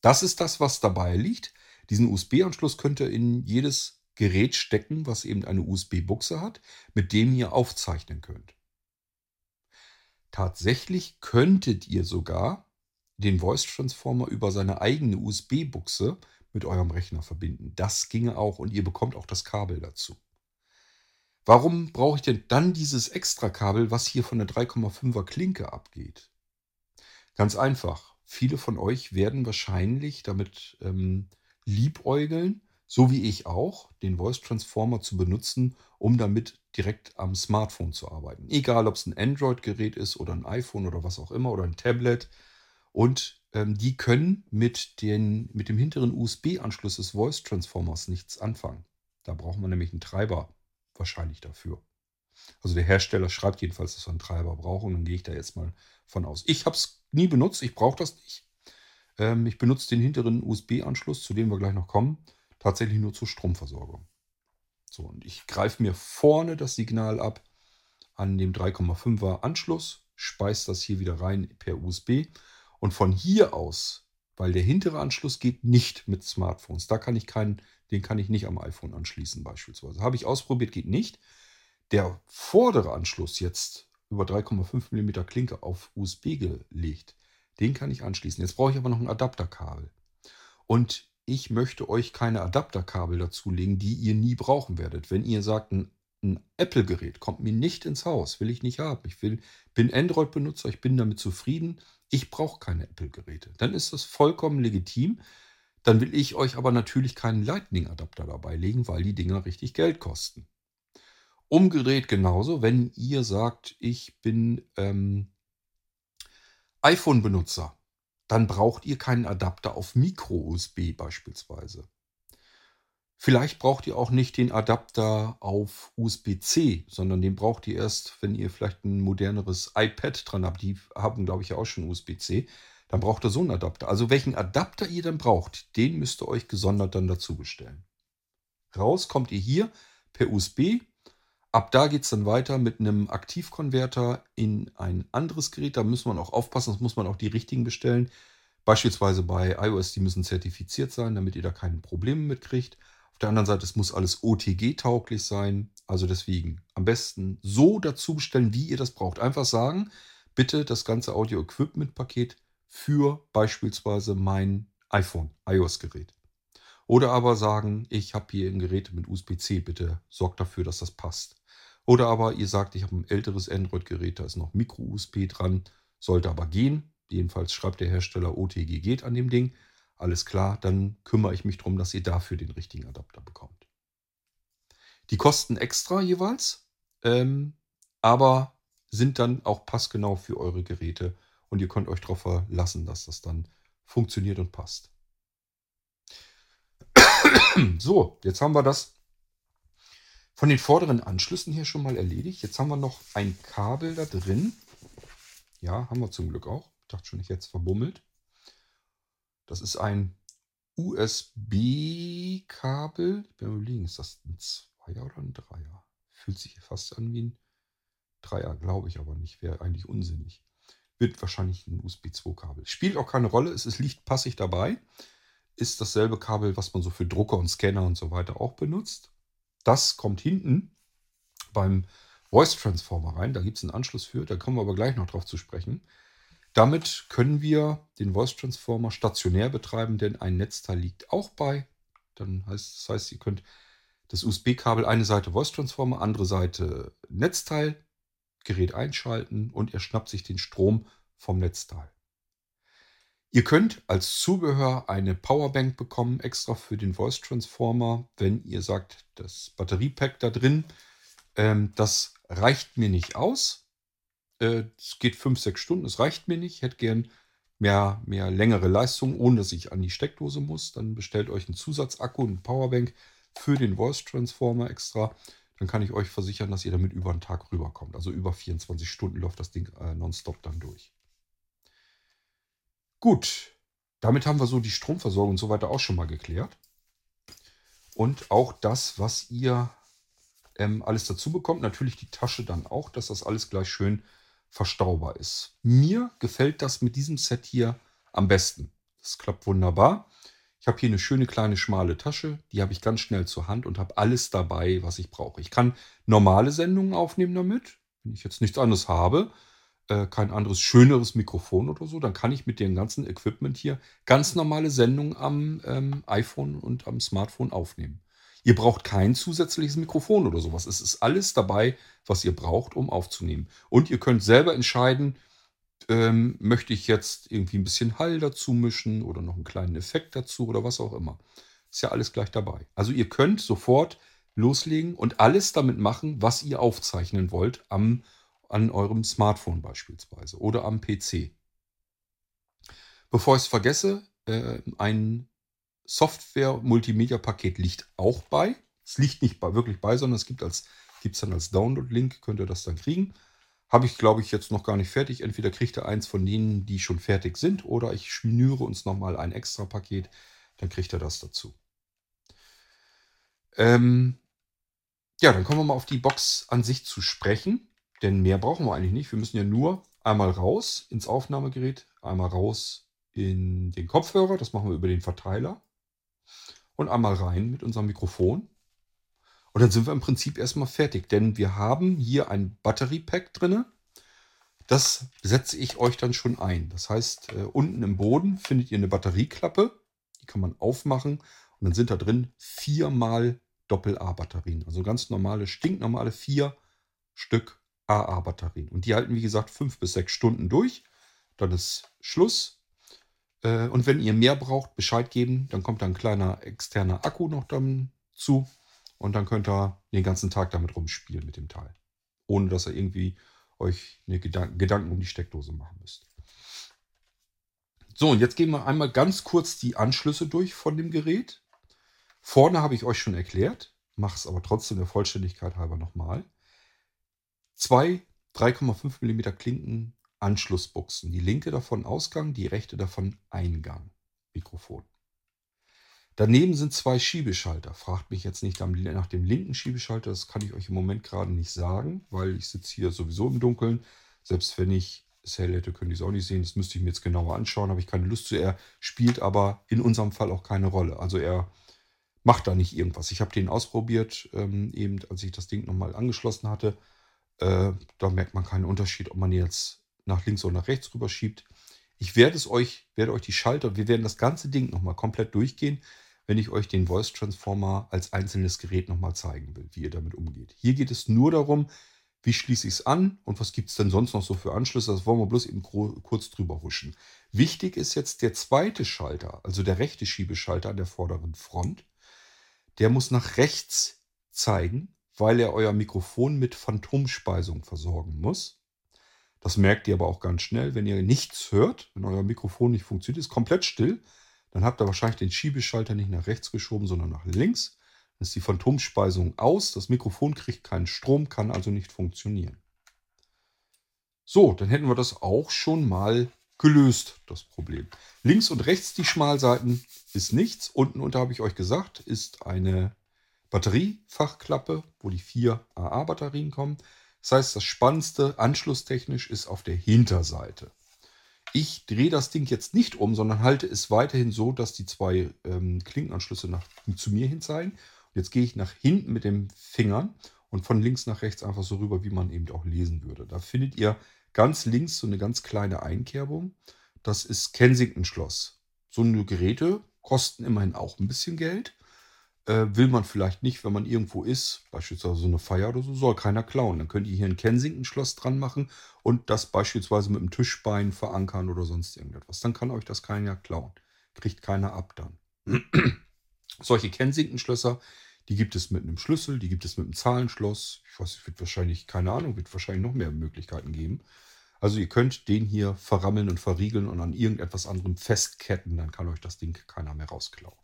Das ist das, was dabei liegt. Diesen USB-Anschluss könnt ihr in jedes Gerät stecken, was eben eine USB-Buchse hat, mit dem ihr aufzeichnen könnt. Tatsächlich könntet ihr sogar den Voice Transformer über seine eigene USB-Buchse mit eurem Rechner verbinden. Das ginge auch und ihr bekommt auch das Kabel dazu. Warum brauche ich denn dann dieses Extra-Kabel, was hier von der 3,5er Klinke abgeht? Ganz einfach. Viele von euch werden wahrscheinlich damit ähm, liebäugeln, so wie ich auch, den Voice Transformer zu benutzen, um damit direkt am Smartphone zu arbeiten. Egal, ob es ein Android-Gerät ist oder ein iPhone oder was auch immer oder ein Tablet. Und die können mit, den, mit dem hinteren USB-Anschluss des Voice Transformers nichts anfangen. Da braucht man nämlich einen Treiber wahrscheinlich dafür. Also der Hersteller schreibt jedenfalls, dass wir einen Treiber brauchen und dann gehe ich da jetzt mal von aus. Ich habe es nie benutzt, ich brauche das nicht. Ähm, ich benutze den hinteren USB-Anschluss, zu dem wir gleich noch kommen, tatsächlich nur zur Stromversorgung. So, und ich greife mir vorne das Signal ab an dem 3,5er Anschluss, speise das hier wieder rein per USB und von hier aus, weil der hintere Anschluss geht nicht mit Smartphones, da kann ich keinen, den kann ich nicht am iPhone anschließen beispielsweise. Habe ich ausprobiert, geht nicht. Der vordere Anschluss jetzt über 3,5 mm Klinke auf USB gelegt. Den kann ich anschließen. Jetzt brauche ich aber noch ein Adapterkabel. Und ich möchte euch keine Adapterkabel dazulegen, die ihr nie brauchen werdet. Wenn ihr sagt, ein, ein Apple-Gerät kommt mir nicht ins Haus, will ich nicht haben. Ich will, bin Android-Benutzer, ich bin damit zufrieden. Ich brauche keine Apple-Geräte. Dann ist das vollkommen legitim. Dann will ich euch aber natürlich keinen Lightning-Adapter dabei legen, weil die Dinger richtig Geld kosten. Umgedreht genauso, wenn ihr sagt, ich bin ähm, iPhone-Benutzer, dann braucht ihr keinen Adapter auf Micro-USB beispielsweise. Vielleicht braucht ihr auch nicht den Adapter auf USB-C, sondern den braucht ihr erst, wenn ihr vielleicht ein moderneres iPad dran habt. Die haben, glaube ich, auch schon USB-C. Dann braucht ihr so einen Adapter. Also welchen Adapter ihr dann braucht, den müsst ihr euch gesondert dann dazu bestellen. Raus kommt ihr hier per USB Ab da geht es dann weiter mit einem Aktivkonverter in ein anderes Gerät. Da muss man auch aufpassen, das muss man auch die richtigen bestellen. Beispielsweise bei iOS, die müssen zertifiziert sein, damit ihr da keine Probleme mitkriegt. Auf der anderen Seite, es muss alles OTG-tauglich sein. Also deswegen am besten so dazu bestellen, wie ihr das braucht. Einfach sagen, bitte das ganze Audio-Equipment-Paket für beispielsweise mein iPhone, iOS-Gerät. Oder aber sagen, ich habe hier ein Gerät mit USB-C, bitte sorgt dafür, dass das passt. Oder aber ihr sagt, ich habe ein älteres Android-Gerät, da ist noch Micro-USB dran, sollte aber gehen. Jedenfalls schreibt der Hersteller OTG geht an dem Ding. Alles klar, dann kümmere ich mich darum, dass ihr dafür den richtigen Adapter bekommt. Die kosten extra jeweils, ähm, aber sind dann auch passgenau für eure Geräte und ihr könnt euch darauf verlassen, dass das dann funktioniert und passt. So, jetzt haben wir das von den vorderen Anschlüssen hier schon mal erledigt. Jetzt haben wir noch ein Kabel da drin. Ja, haben wir zum Glück auch. Ich dachte schon, ich hätte es verbummelt. Das ist ein USB-Kabel. Ich bin überlegen, ist das ein Zweier oder ein Dreier? Fühlt sich fast an wie ein Dreier, glaube ich aber nicht. Wäre eigentlich unsinnig. Wird wahrscheinlich ein USB 2-Kabel. Spielt auch keine Rolle. Es ist, liegt passig dabei. Ist dasselbe Kabel, was man so für Drucker und Scanner und so weiter auch benutzt. Das kommt hinten beim Voice Transformer rein. Da gibt es einen Anschluss für. Da kommen wir aber gleich noch drauf zu sprechen. Damit können wir den Voice Transformer stationär betreiben, denn ein Netzteil liegt auch bei. Dann heißt, das heißt, ihr könnt das USB-Kabel eine Seite Voice Transformer, andere Seite Netzteil, Gerät einschalten und ihr schnappt sich den Strom vom Netzteil. Ihr könnt als Zubehör eine Powerbank bekommen, extra für den Voice Transformer, wenn ihr sagt, das Batteriepack da drin, ähm, das reicht mir nicht aus. Äh, es geht 5, 6 Stunden, es reicht mir nicht. Ich hätte gern mehr, mehr längere Leistung, ohne dass ich an die Steckdose muss. Dann bestellt euch einen Zusatzakku, eine Powerbank für den Voice Transformer extra. Dann kann ich euch versichern, dass ihr damit über einen Tag rüberkommt. Also über 24 Stunden läuft das Ding äh, nonstop dann durch. Gut, damit haben wir so die Stromversorgung und so weiter auch schon mal geklärt. und auch das, was ihr ähm, alles dazu bekommt. Natürlich die Tasche dann auch, dass das alles gleich schön verstaubar ist. Mir gefällt das mit diesem Set hier am besten. Das klappt wunderbar. Ich habe hier eine schöne kleine schmale Tasche, die habe ich ganz schnell zur Hand und habe alles dabei, was ich brauche. Ich kann normale Sendungen aufnehmen damit, wenn ich jetzt nichts anderes habe, äh, kein anderes schöneres Mikrofon oder so, dann kann ich mit dem ganzen Equipment hier ganz normale Sendungen am ähm, iPhone und am Smartphone aufnehmen. Ihr braucht kein zusätzliches Mikrofon oder sowas. Es ist alles dabei, was ihr braucht, um aufzunehmen. Und ihr könnt selber entscheiden, ähm, möchte ich jetzt irgendwie ein bisschen Hall dazu mischen oder noch einen kleinen Effekt dazu oder was auch immer. Ist ja alles gleich dabei. Also ihr könnt sofort loslegen und alles damit machen, was ihr aufzeichnen wollt am, an eurem Smartphone beispielsweise oder am PC. Bevor ich es vergesse, äh, ein Software-Multimedia-Paket liegt auch bei. Es liegt nicht bei, wirklich bei, sondern es gibt es dann als Download-Link, könnt ihr das dann kriegen. Habe ich, glaube ich, jetzt noch gar nicht fertig. Entweder kriegt ihr eins von denen, die schon fertig sind, oder ich schnüre uns nochmal ein extra Paket, dann kriegt ihr das dazu. Ähm ja, dann kommen wir mal auf die Box an sich zu sprechen, denn mehr brauchen wir eigentlich nicht. Wir müssen ja nur einmal raus ins Aufnahmegerät, einmal raus in den Kopfhörer, das machen wir über den Verteiler, und einmal rein mit unserem Mikrofon. Und dann sind wir im Prinzip erstmal fertig, denn wir haben hier ein Batteriepack drin. Das setze ich euch dann schon ein. Das heißt, äh, unten im Boden findet ihr eine Batterieklappe. Die kann man aufmachen und dann sind da drin viermal Doppel-A-Batterien. Also ganz normale, stinknormale vier Stück AA-Batterien. Und die halten, wie gesagt, fünf bis sechs Stunden durch. Dann ist Schluss. Äh, und wenn ihr mehr braucht, Bescheid geben. Dann kommt da ein kleiner externer Akku noch dazu. Und dann könnt ihr den ganzen Tag damit rumspielen mit dem Teil. Ohne dass ihr irgendwie euch eine Gedan Gedanken um die Steckdose machen müsst. So, und jetzt gehen wir einmal ganz kurz die Anschlüsse durch von dem Gerät. Vorne habe ich euch schon erklärt, mache es aber trotzdem der Vollständigkeit halber nochmal. Zwei 3,5 mm Klinken Anschlussbuchsen. Die linke davon Ausgang, die rechte davon Eingang. Mikrofon. Daneben sind zwei Schiebeschalter. Fragt mich jetzt nicht nach dem linken Schiebeschalter, das kann ich euch im Moment gerade nicht sagen, weil ich sitze hier sowieso im Dunkeln. Selbst wenn ich es hell hätte, könnte ich es auch nicht sehen. Das müsste ich mir jetzt genauer anschauen, habe ich keine Lust zu. Er spielt aber in unserem Fall auch keine Rolle. Also er macht da nicht irgendwas. Ich habe den ausprobiert, ähm, eben als ich das Ding nochmal angeschlossen hatte. Äh, da merkt man keinen Unterschied, ob man jetzt nach links oder nach rechts rüber schiebt. Ich werde es euch, werde euch die Schalter, wir werden das ganze Ding nochmal komplett durchgehen wenn ich euch den Voice Transformer als einzelnes Gerät nochmal zeigen will, wie ihr damit umgeht. Hier geht es nur darum, wie schließe ich es an und was gibt es denn sonst noch so für Anschlüsse. Das wollen wir bloß eben kurz drüber huschen. Wichtig ist jetzt der zweite Schalter, also der rechte Schiebeschalter an der vorderen Front. Der muss nach rechts zeigen, weil er euer Mikrofon mit Phantomspeisung versorgen muss. Das merkt ihr aber auch ganz schnell, wenn ihr nichts hört, wenn euer Mikrofon nicht funktioniert, ist komplett still, dann habt ihr wahrscheinlich den Schiebeschalter nicht nach rechts geschoben, sondern nach links. Dann ist die Phantomspeisung aus. Das Mikrofon kriegt keinen Strom, kann also nicht funktionieren. So, dann hätten wir das auch schon mal gelöst, das Problem. Links und rechts die Schmalseiten ist nichts. Unten unter habe ich euch gesagt, ist eine Batteriefachklappe, wo die vier AA-Batterien kommen. Das heißt, das Spannendste anschlusstechnisch ist auf der Hinterseite. Ich drehe das Ding jetzt nicht um, sondern halte es weiterhin so, dass die zwei ähm, Klinkenanschlüsse nach, zu mir hin zeigen. Und jetzt gehe ich nach hinten mit den Fingern und von links nach rechts einfach so rüber, wie man eben auch lesen würde. Da findet ihr ganz links so eine ganz kleine Einkerbung. Das ist Kensington Schloss. So eine Geräte kosten immerhin auch ein bisschen Geld. Äh, will man vielleicht nicht, wenn man irgendwo ist, beispielsweise so eine Feier oder so, soll keiner klauen. Dann könnt ihr hier ein Kensington-Schloss dran machen und das beispielsweise mit einem Tischbein verankern oder sonst irgendetwas. Dann kann euch das keiner klauen. Kriegt keiner ab dann. Solche Kensington-Schlösser, die gibt es mit einem Schlüssel, die gibt es mit einem Zahlenschloss. Ich weiß, es wird wahrscheinlich, keine Ahnung, wird wahrscheinlich noch mehr Möglichkeiten geben. Also ihr könnt den hier verrammeln und verriegeln und an irgendetwas anderem festketten, dann kann euch das Ding keiner mehr rausklauen.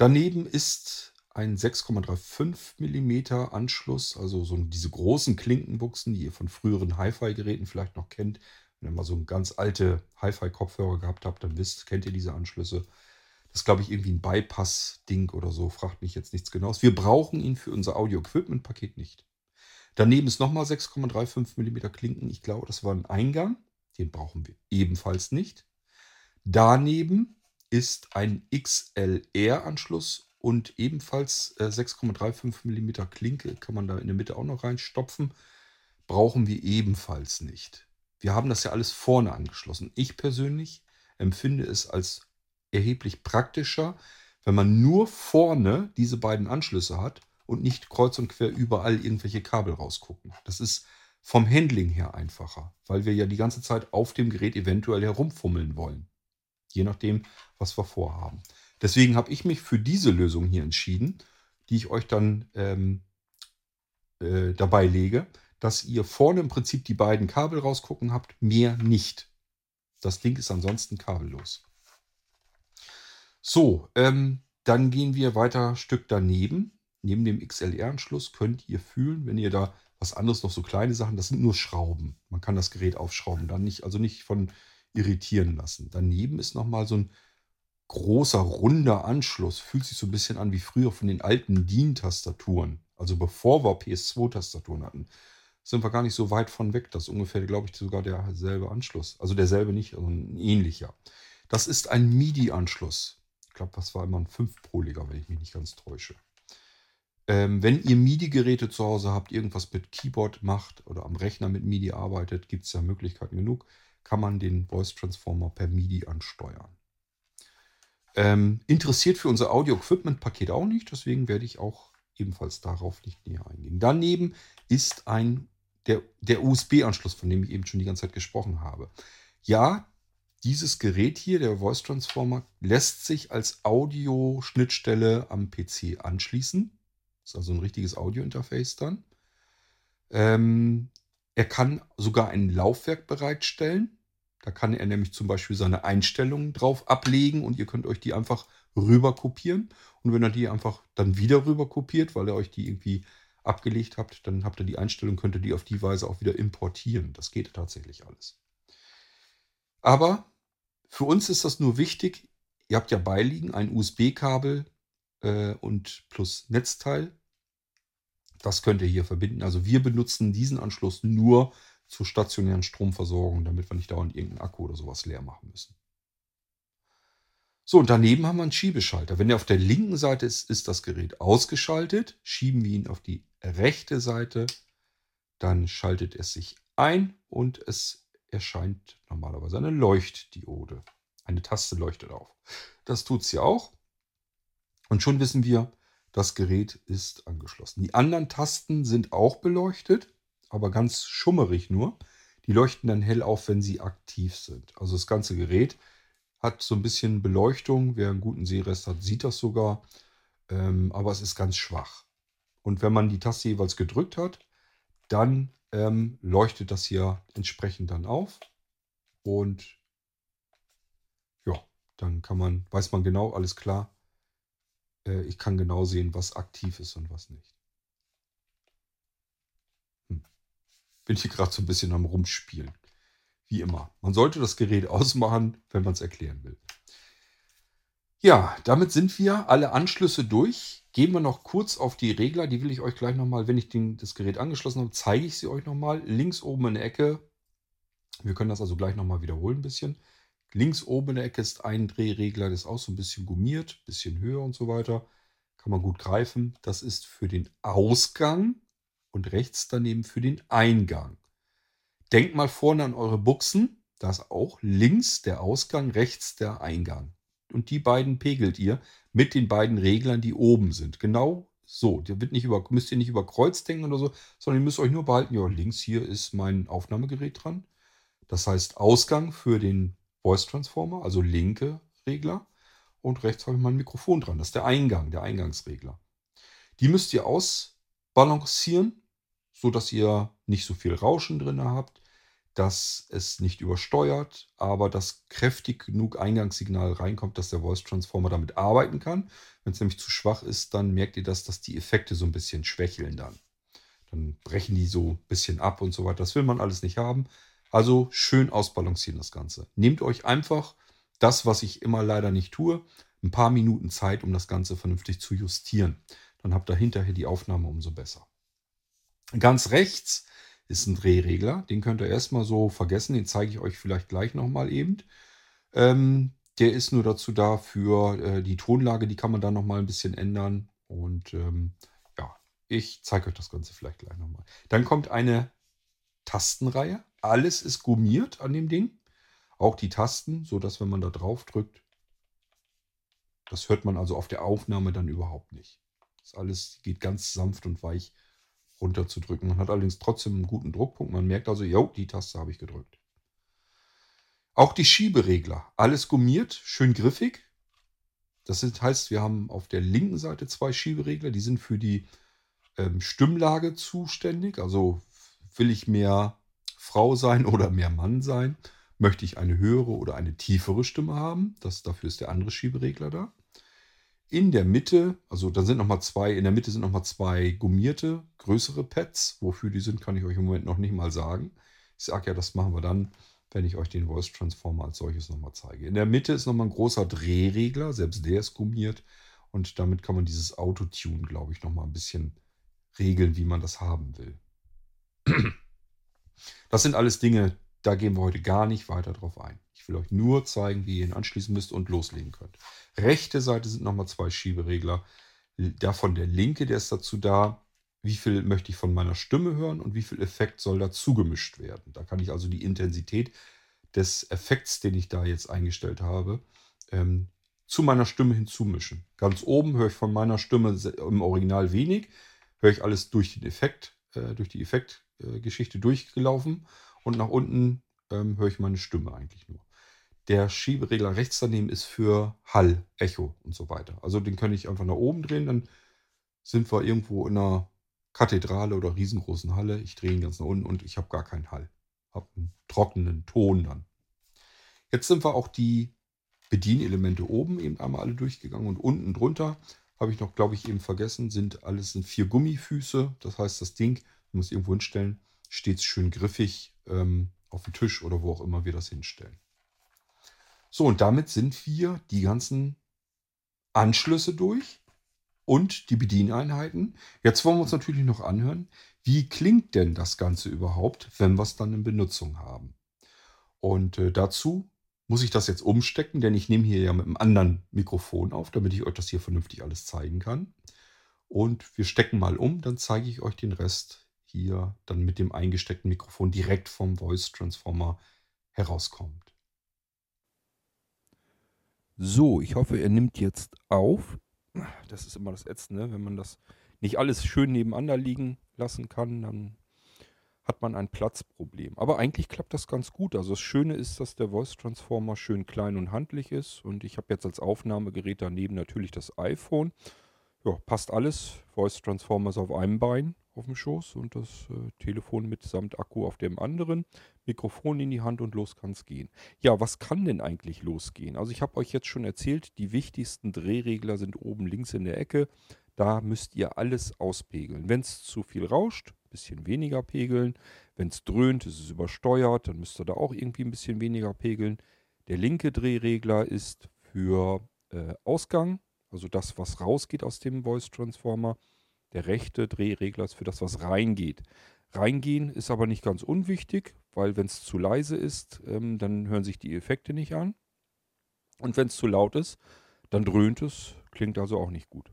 Daneben ist ein 6,35 mm Anschluss, also so diese großen Klinkenbuchsen, die ihr von früheren Hi-Fi-Geräten vielleicht noch kennt. Wenn ihr mal so ganz alte Hi-Fi-Kopfhörer gehabt habt, dann wisst, kennt ihr diese Anschlüsse. Das ist, glaube ich, irgendwie ein Bypass-Ding oder so. Fragt mich jetzt nichts genaues. Wir brauchen ihn für unser Audio-Equipment-Paket nicht. Daneben ist nochmal 6,35 mm Klinken. Ich glaube, das war ein Eingang. Den brauchen wir ebenfalls nicht. Daneben ist ein XLR-Anschluss und ebenfalls äh, 6,35 mm Klinke. Kann man da in der Mitte auch noch reinstopfen. Brauchen wir ebenfalls nicht. Wir haben das ja alles vorne angeschlossen. Ich persönlich empfinde es als erheblich praktischer, wenn man nur vorne diese beiden Anschlüsse hat und nicht kreuz und quer überall irgendwelche Kabel rausgucken. Das ist vom Handling her einfacher, weil wir ja die ganze Zeit auf dem Gerät eventuell herumfummeln wollen. Je nachdem, was wir vorhaben. Deswegen habe ich mich für diese Lösung hier entschieden, die ich euch dann ähm, äh, dabei lege, dass ihr vorne im Prinzip die beiden Kabel rausgucken habt, mehr nicht. Das Ding ist ansonsten kabellos. So, ähm, dann gehen wir weiter Stück daneben. Neben dem XLR-Anschluss könnt ihr fühlen, wenn ihr da was anderes noch so kleine Sachen, das sind nur Schrauben. Man kann das Gerät aufschrauben, dann nicht, also nicht von irritieren lassen. Daneben ist nochmal so ein großer, runder Anschluss. Fühlt sich so ein bisschen an wie früher von den alten DIN-Tastaturen. Also bevor wir PS2-Tastaturen hatten, sind wir gar nicht so weit von weg. Das ist ungefähr, glaube ich, sogar derselbe Anschluss. Also derselbe nicht, sondern ein ähnlicher. Das ist ein MIDI-Anschluss. Ich glaube, das war immer ein 5-Poliger, wenn ich mich nicht ganz täusche. Ähm, wenn ihr MIDI-Geräte zu Hause habt, irgendwas mit Keyboard macht oder am Rechner mit MIDI arbeitet, gibt es ja Möglichkeiten genug, kann man den Voice Transformer per MIDI ansteuern. Ähm, interessiert für unser Audio-Equipment-Paket auch nicht, deswegen werde ich auch ebenfalls darauf nicht näher eingehen. Daneben ist ein der, der USB-Anschluss, von dem ich eben schon die ganze Zeit gesprochen habe. Ja, dieses Gerät hier, der Voice Transformer, lässt sich als Audio-Schnittstelle am PC anschließen. Ist also ein richtiges Audio-Interface dann. Ähm, er kann sogar ein Laufwerk bereitstellen. Da kann er nämlich zum Beispiel seine Einstellungen drauf ablegen und ihr könnt euch die einfach rüber kopieren. Und wenn er die einfach dann wieder rüber kopiert, weil er euch die irgendwie abgelegt habt, dann habt ihr die Einstellung, könnt ihr die auf die Weise auch wieder importieren. Das geht tatsächlich alles. Aber für uns ist das nur wichtig, ihr habt ja beiliegen ein USB-Kabel äh, und plus Netzteil. Das könnt ihr hier verbinden. Also wir benutzen diesen Anschluss nur zur stationären Stromversorgung, damit wir nicht dauernd irgendeinen Akku oder sowas leer machen müssen. So, und daneben haben wir einen Schiebeschalter. Wenn er auf der linken Seite ist, ist das Gerät ausgeschaltet. Schieben wir ihn auf die rechte Seite, dann schaltet es sich ein und es erscheint normalerweise eine Leuchtdiode. Eine Taste leuchtet auf. Das tut sie auch. Und schon wissen wir, das Gerät ist angeschlossen. Die anderen Tasten sind auch beleuchtet, aber ganz schummerig nur. Die leuchten dann hell auf, wenn sie aktiv sind. Also das ganze Gerät hat so ein bisschen Beleuchtung. Wer einen guten Sehrest hat, sieht das sogar. Ähm, aber es ist ganz schwach. Und wenn man die Taste jeweils gedrückt hat, dann ähm, leuchtet das hier entsprechend dann auf. Und ja, dann kann man, weiß man genau, alles klar. Äh, ich kann genau sehen, was aktiv ist und was nicht. Hm. Bin hier gerade so ein bisschen am Rumspielen. Wie immer. Man sollte das Gerät ausmachen, wenn man es erklären will. Ja, damit sind wir alle Anschlüsse durch. Gehen wir noch kurz auf die Regler. Die will ich euch gleich nochmal, wenn ich den, das Gerät angeschlossen habe, zeige ich sie euch nochmal. Links oben in der Ecke. Wir können das also gleich nochmal wiederholen ein bisschen. Links oben in der Ecke ist ein Drehregler, das ist auch so ein bisschen gummiert, ein bisschen höher und so weiter. Kann man gut greifen. Das ist für den Ausgang und rechts daneben für den Eingang. Denkt mal vorne an eure Buchsen. Da ist auch links der Ausgang, rechts der Eingang. Und die beiden pegelt ihr mit den beiden Reglern, die oben sind. Genau so. Der wird nicht über, müsst ihr nicht über Kreuz denken oder so, sondern ihr müsst euch nur behalten, ja, links hier ist mein Aufnahmegerät dran. Das heißt Ausgang für den Voice Transformer, also linke Regler. Und rechts habe ich mein Mikrofon dran. Das ist der Eingang, der Eingangsregler. Die müsst ihr ausbalancieren, sodass ihr nicht so viel Rauschen drin habt dass es nicht übersteuert, aber dass kräftig genug Eingangssignal reinkommt, dass der Voice Transformer damit arbeiten kann. Wenn es nämlich zu schwach ist, dann merkt ihr das, dass die Effekte so ein bisschen schwächeln dann. Dann brechen die so ein bisschen ab und so weiter. Das will man alles nicht haben. Also schön ausbalancieren das Ganze. Nehmt euch einfach das, was ich immer leider nicht tue. ein paar Minuten Zeit, um das Ganze vernünftig zu justieren. Dann habt ihr hinterher die Aufnahme umso besser. Ganz rechts ist ein Drehregler. Den könnt ihr erstmal so vergessen. Den zeige ich euch vielleicht gleich nochmal eben. Ähm, der ist nur dazu da für äh, die Tonlage. Die kann man dann nochmal ein bisschen ändern. Und ähm, ja, ich zeige euch das Ganze vielleicht gleich nochmal. Dann kommt eine Tastenreihe. Alles ist gummiert an dem Ding. Auch die Tasten, sodass wenn man da drauf drückt, das hört man also auf der Aufnahme dann überhaupt nicht. Das alles geht ganz sanft und weich runter zu drücken. Man hat allerdings trotzdem einen guten Druckpunkt. Man merkt also, jo, die Taste habe ich gedrückt. Auch die Schieberegler, alles gummiert, schön griffig. Das heißt, wir haben auf der linken Seite zwei Schieberegler, die sind für die ähm, Stimmlage zuständig. Also will ich mehr Frau sein oder mehr Mann sein? Möchte ich eine höhere oder eine tiefere Stimme haben? Das, dafür ist der andere Schieberegler da. In der Mitte, also da sind nochmal zwei, in der Mitte sind nochmal zwei gummierte, größere Pads. Wofür die sind, kann ich euch im Moment noch nicht mal sagen. Ich sage ja, das machen wir dann, wenn ich euch den Voice Transformer als solches nochmal zeige. In der Mitte ist nochmal ein großer Drehregler, selbst der ist gummiert. Und damit kann man dieses Autotune, glaube ich, nochmal ein bisschen regeln, wie man das haben will. Das sind alles Dinge, da gehen wir heute gar nicht weiter drauf ein. Ich will euch nur zeigen, wie ihr ihn anschließen müsst und loslegen könnt. Rechte Seite sind nochmal zwei Schieberegler. Davon der linke, der ist dazu da, wie viel möchte ich von meiner Stimme hören und wie viel Effekt soll dazu gemischt werden. Da kann ich also die Intensität des Effekts, den ich da jetzt eingestellt habe, ähm, zu meiner Stimme hinzumischen. Ganz oben höre ich von meiner Stimme im Original wenig, höre ich alles durch den Effekt, äh, durch die Effektgeschichte äh, durchgelaufen und nach unten ähm, höre ich meine Stimme eigentlich nur. Der Schieberegler rechts daneben ist für Hall, Echo und so weiter. Also den kann ich einfach nach oben drehen, dann sind wir irgendwo in einer Kathedrale oder riesengroßen Halle. Ich drehe ihn ganz nach unten und ich habe gar keinen Hall. Habe einen trockenen Ton dann. Jetzt sind wir auch die Bedienelemente oben eben einmal alle durchgegangen und unten drunter habe ich noch, glaube ich, eben vergessen, sind alles sind vier Gummifüße. Das heißt, das Ding, ich muss irgendwo hinstellen, steht schön griffig ähm, auf dem Tisch oder wo auch immer wir das hinstellen. So, und damit sind wir die ganzen Anschlüsse durch und die Bedieneinheiten. Jetzt wollen wir uns natürlich noch anhören, wie klingt denn das Ganze überhaupt, wenn wir es dann in Benutzung haben. Und äh, dazu muss ich das jetzt umstecken, denn ich nehme hier ja mit einem anderen Mikrofon auf, damit ich euch das hier vernünftig alles zeigen kann. Und wir stecken mal um, dann zeige ich euch den Rest hier dann mit dem eingesteckten Mikrofon direkt vom Voice Transformer herauskommt. So, ich hoffe, er nimmt jetzt auf. Das ist immer das Ätzende, wenn man das nicht alles schön nebeneinander liegen lassen kann, dann hat man ein Platzproblem. Aber eigentlich klappt das ganz gut. Also das Schöne ist, dass der Voice Transformer schön klein und handlich ist. Und ich habe jetzt als Aufnahmegerät daneben natürlich das iPhone. Ja, passt alles. Voice Transformer ist auf einem Bein auf dem Schoß und das äh, Telefon mitsamt Akku auf dem anderen. Mikrofon in die Hand und los kann es gehen. Ja, was kann denn eigentlich losgehen? Also ich habe euch jetzt schon erzählt, die wichtigsten Drehregler sind oben links in der Ecke. Da müsst ihr alles auspegeln. Wenn es zu viel rauscht, bisschen weniger pegeln. Wenn es dröhnt, ist es übersteuert, dann müsst ihr da auch irgendwie ein bisschen weniger pegeln. Der linke Drehregler ist für äh, Ausgang, also das, was rausgeht aus dem Voice Transformer. Der rechte Drehregler ist für das, was reingeht. Reingehen ist aber nicht ganz unwichtig, weil wenn es zu leise ist, ähm, dann hören sich die Effekte nicht an. Und wenn es zu laut ist, dann dröhnt es, klingt also auch nicht gut.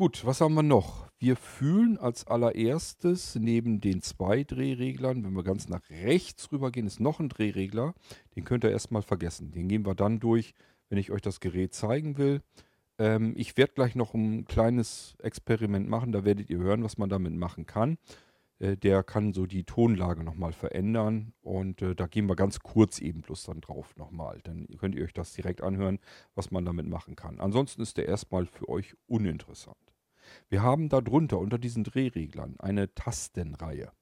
Gut, was haben wir noch? Wir fühlen als allererstes neben den zwei Drehreglern, wenn wir ganz nach rechts rüber gehen, ist noch ein Drehregler. Den könnt ihr erstmal vergessen. Den gehen wir dann durch, wenn ich euch das Gerät zeigen will. Ähm, ich werde gleich noch ein kleines Experiment machen, da werdet ihr hören, was man damit machen kann. Äh, der kann so die Tonlage nochmal verändern und äh, da gehen wir ganz kurz eben bloß dann drauf nochmal. Dann könnt ihr euch das direkt anhören, was man damit machen kann. Ansonsten ist der erstmal für euch uninteressant. Wir haben darunter unter diesen Drehreglern eine Tastenreihe.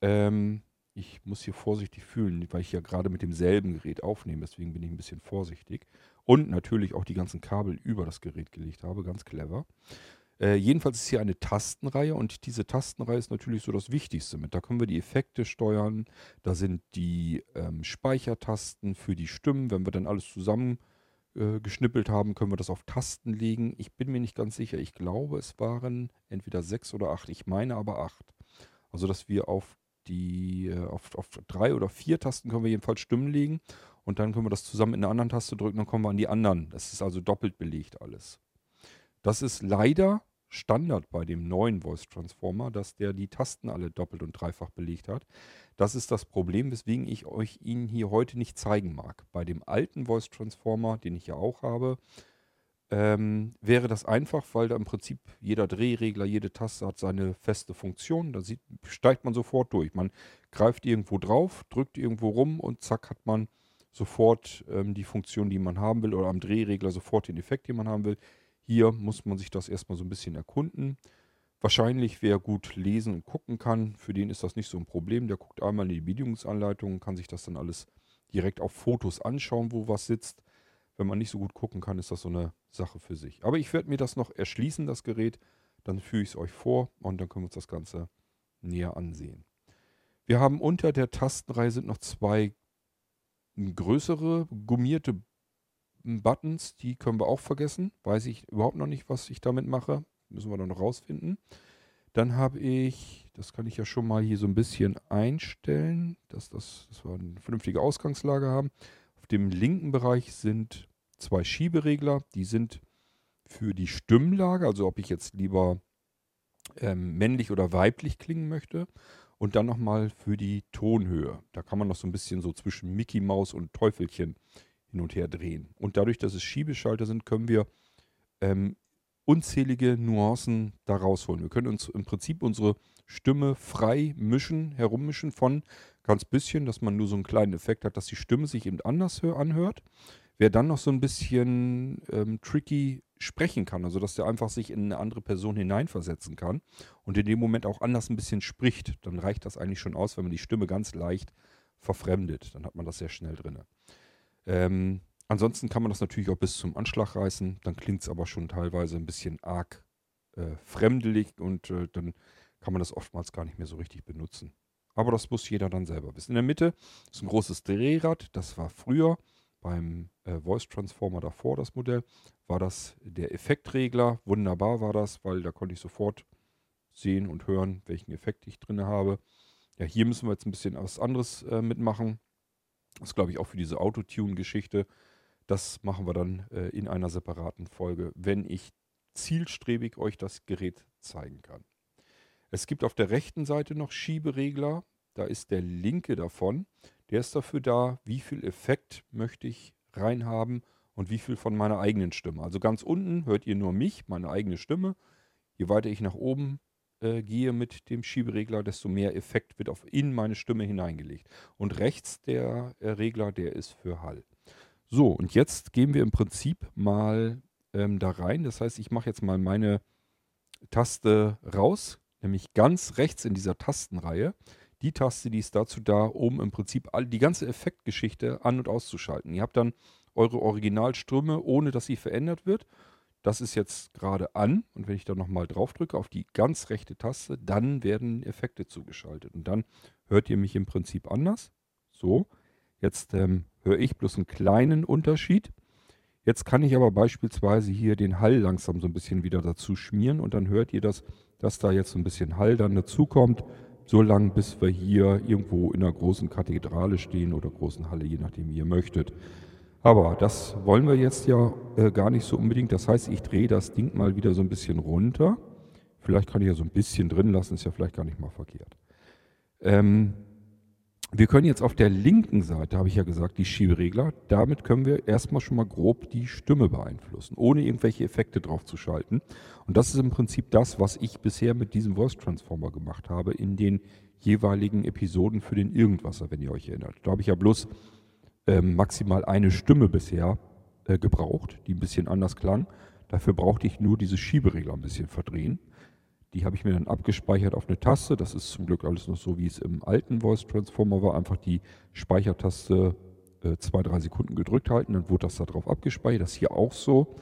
Ähm, ich muss hier vorsichtig fühlen, weil ich ja gerade mit demselben Gerät aufnehme, deswegen bin ich ein bisschen vorsichtig und natürlich auch die ganzen Kabel über das Gerät gelegt habe. Ganz clever. Äh, jedenfalls ist hier eine Tastenreihe und diese Tastenreihe ist natürlich so das Wichtigste mit. Da können wir die Effekte steuern, da sind die ähm, Speichertasten für die Stimmen. Wenn wir dann alles zusammen äh, geschnippelt haben, können wir das auf Tasten legen. Ich bin mir nicht ganz sicher. Ich glaube, es waren entweder sechs oder acht. Ich meine aber acht. Also, dass wir auf die, äh, auf, auf drei oder vier Tasten können wir jedenfalls Stimmen legen. Und dann können wir das zusammen in einer anderen Taste drücken, dann kommen wir an die anderen. Das ist also doppelt belegt alles. Das ist leider Standard bei dem neuen Voice Transformer, dass der die Tasten alle doppelt und dreifach belegt hat. Das ist das Problem, weswegen ich euch ihn hier heute nicht zeigen mag. Bei dem alten Voice Transformer, den ich ja auch habe, ähm, wäre das einfach, weil da im Prinzip jeder Drehregler, jede Taste hat seine feste Funktion. Da sieht, steigt man sofort durch. Man greift irgendwo drauf, drückt irgendwo rum und zack hat man sofort ähm, die Funktion, die man haben will oder am Drehregler sofort den Effekt, den man haben will. Hier muss man sich das erstmal so ein bisschen erkunden. Wahrscheinlich, wer gut lesen und gucken kann, für den ist das nicht so ein Problem. Der guckt einmal in die Bedienungsanleitung, kann sich das dann alles direkt auf Fotos anschauen, wo was sitzt. Wenn man nicht so gut gucken kann, ist das so eine Sache für sich. Aber ich werde mir das noch erschließen, das Gerät. Dann führe ich es euch vor und dann können wir uns das Ganze näher ansehen. Wir haben unter der Tastenreihe sind noch zwei größere gummierte Buttons, die können wir auch vergessen. Weiß ich überhaupt noch nicht, was ich damit mache. Müssen wir dann noch rausfinden. Dann habe ich, das kann ich ja schon mal hier so ein bisschen einstellen, dass, das, dass wir eine vernünftige Ausgangslage haben. Auf dem linken Bereich sind zwei Schieberegler. Die sind für die Stimmlage, also ob ich jetzt lieber ähm, männlich oder weiblich klingen möchte. Und dann nochmal für die Tonhöhe. Da kann man noch so ein bisschen so zwischen Mickey Maus und Teufelchen hin und her drehen. Und dadurch, dass es Schiebeschalter sind, können wir ähm, unzählige Nuancen da rausholen. Wir können uns im Prinzip unsere Stimme frei mischen, herummischen von ganz bisschen, dass man nur so einen kleinen Effekt hat, dass die Stimme sich eben anders anhört. Wer dann noch so ein bisschen ähm, tricky sprechen kann, also dass der einfach sich in eine andere Person hineinversetzen kann und in dem Moment auch anders ein bisschen spricht, dann reicht das eigentlich schon aus, wenn man die Stimme ganz leicht verfremdet. Dann hat man das sehr schnell drin. Ähm, ansonsten kann man das natürlich auch bis zum Anschlag reißen. Dann klingt es aber schon teilweise ein bisschen arg äh, fremdelig und äh, dann kann man das oftmals gar nicht mehr so richtig benutzen. Aber das muss jeder dann selber wissen. In der Mitte ist ein großes Drehrad. Das war früher beim äh, Voice Transformer davor, das Modell, war das der Effektregler. Wunderbar war das, weil da konnte ich sofort sehen und hören, welchen Effekt ich drin habe. Ja, hier müssen wir jetzt ein bisschen was anderes äh, mitmachen. Das glaube ich auch für diese Autotune-Geschichte. Das machen wir dann äh, in einer separaten Folge, wenn ich zielstrebig euch das Gerät zeigen kann. Es gibt auf der rechten Seite noch Schieberegler. Da ist der linke davon. Der ist dafür da, wie viel Effekt möchte ich reinhaben und wie viel von meiner eigenen Stimme. Also ganz unten hört ihr nur mich, meine eigene Stimme. Je weiter ich nach oben äh, gehe mit dem Schieberegler, desto mehr Effekt wird auf in meine Stimme hineingelegt. Und rechts der äh, Regler, der ist für Hall. So, und jetzt gehen wir im Prinzip mal ähm, da rein. Das heißt, ich mache jetzt mal meine Taste raus, nämlich ganz rechts in dieser Tastenreihe. Die Taste, die ist dazu da, um im Prinzip all, die ganze Effektgeschichte an- und auszuschalten. Ihr habt dann eure Originalströme, ohne dass sie verändert wird. Das ist jetzt gerade an und wenn ich da nochmal drauf drücke auf die ganz rechte Taste, dann werden Effekte zugeschaltet. Und dann hört ihr mich im Prinzip anders. So, jetzt ähm, höre ich bloß einen kleinen Unterschied. Jetzt kann ich aber beispielsweise hier den Hall langsam so ein bisschen wieder dazu schmieren und dann hört ihr das, dass da jetzt so ein bisschen Hall dann dazukommt, so lange bis wir hier irgendwo in einer großen Kathedrale stehen oder großen Halle, je nachdem wie ihr möchtet. Aber das wollen wir jetzt ja äh, gar nicht so unbedingt. Das heißt, ich drehe das Ding mal wieder so ein bisschen runter. Vielleicht kann ich ja so ein bisschen drin lassen, ist ja vielleicht gar nicht mal verkehrt. Ähm, wir können jetzt auf der linken Seite, habe ich ja gesagt, die Schieberegler. Damit können wir erstmal schon mal grob die Stimme beeinflussen, ohne irgendwelche Effekte drauf zu schalten. Und das ist im Prinzip das, was ich bisher mit diesem Voice Transformer gemacht habe in den jeweiligen Episoden für den Irgendwasser, wenn ihr euch erinnert. Da habe ich ja bloß ähm, maximal eine Stimme bisher äh, gebraucht, die ein bisschen anders klang. Dafür brauchte ich nur diese Schieberegler ein bisschen verdrehen. Die habe ich mir dann abgespeichert auf eine Taste. Das ist zum Glück alles noch so, wie es im alten Voice Transformer war. Einfach die Speichertaste äh, zwei, drei Sekunden gedrückt halten, dann wurde das da drauf abgespeichert. Das hier auch so.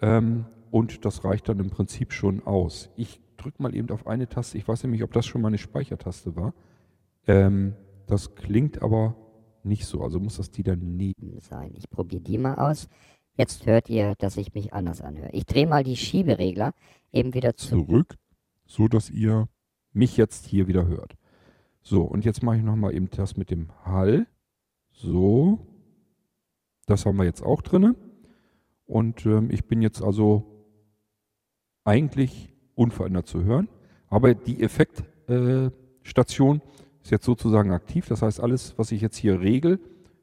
Ähm, und das reicht dann im Prinzip schon aus. Ich drücke mal eben auf eine Taste. Ich weiß nämlich, ob das schon meine Speichertaste war. Ähm, das klingt aber nicht so. Also muss das die daneben sein. Ich probiere die mal aus. Jetzt hört ihr, dass ich mich anders anhöre. Ich drehe mal die Schieberegler eben wieder zu zurück, so dass ihr mich jetzt hier wieder hört. So, und jetzt mache ich nochmal eben das mit dem Hall. So, das haben wir jetzt auch drinne. Und ähm, ich bin jetzt also eigentlich unverändert zu hören. Aber die Effektstation äh, ist jetzt sozusagen aktiv. Das heißt, alles, was ich jetzt hier regel,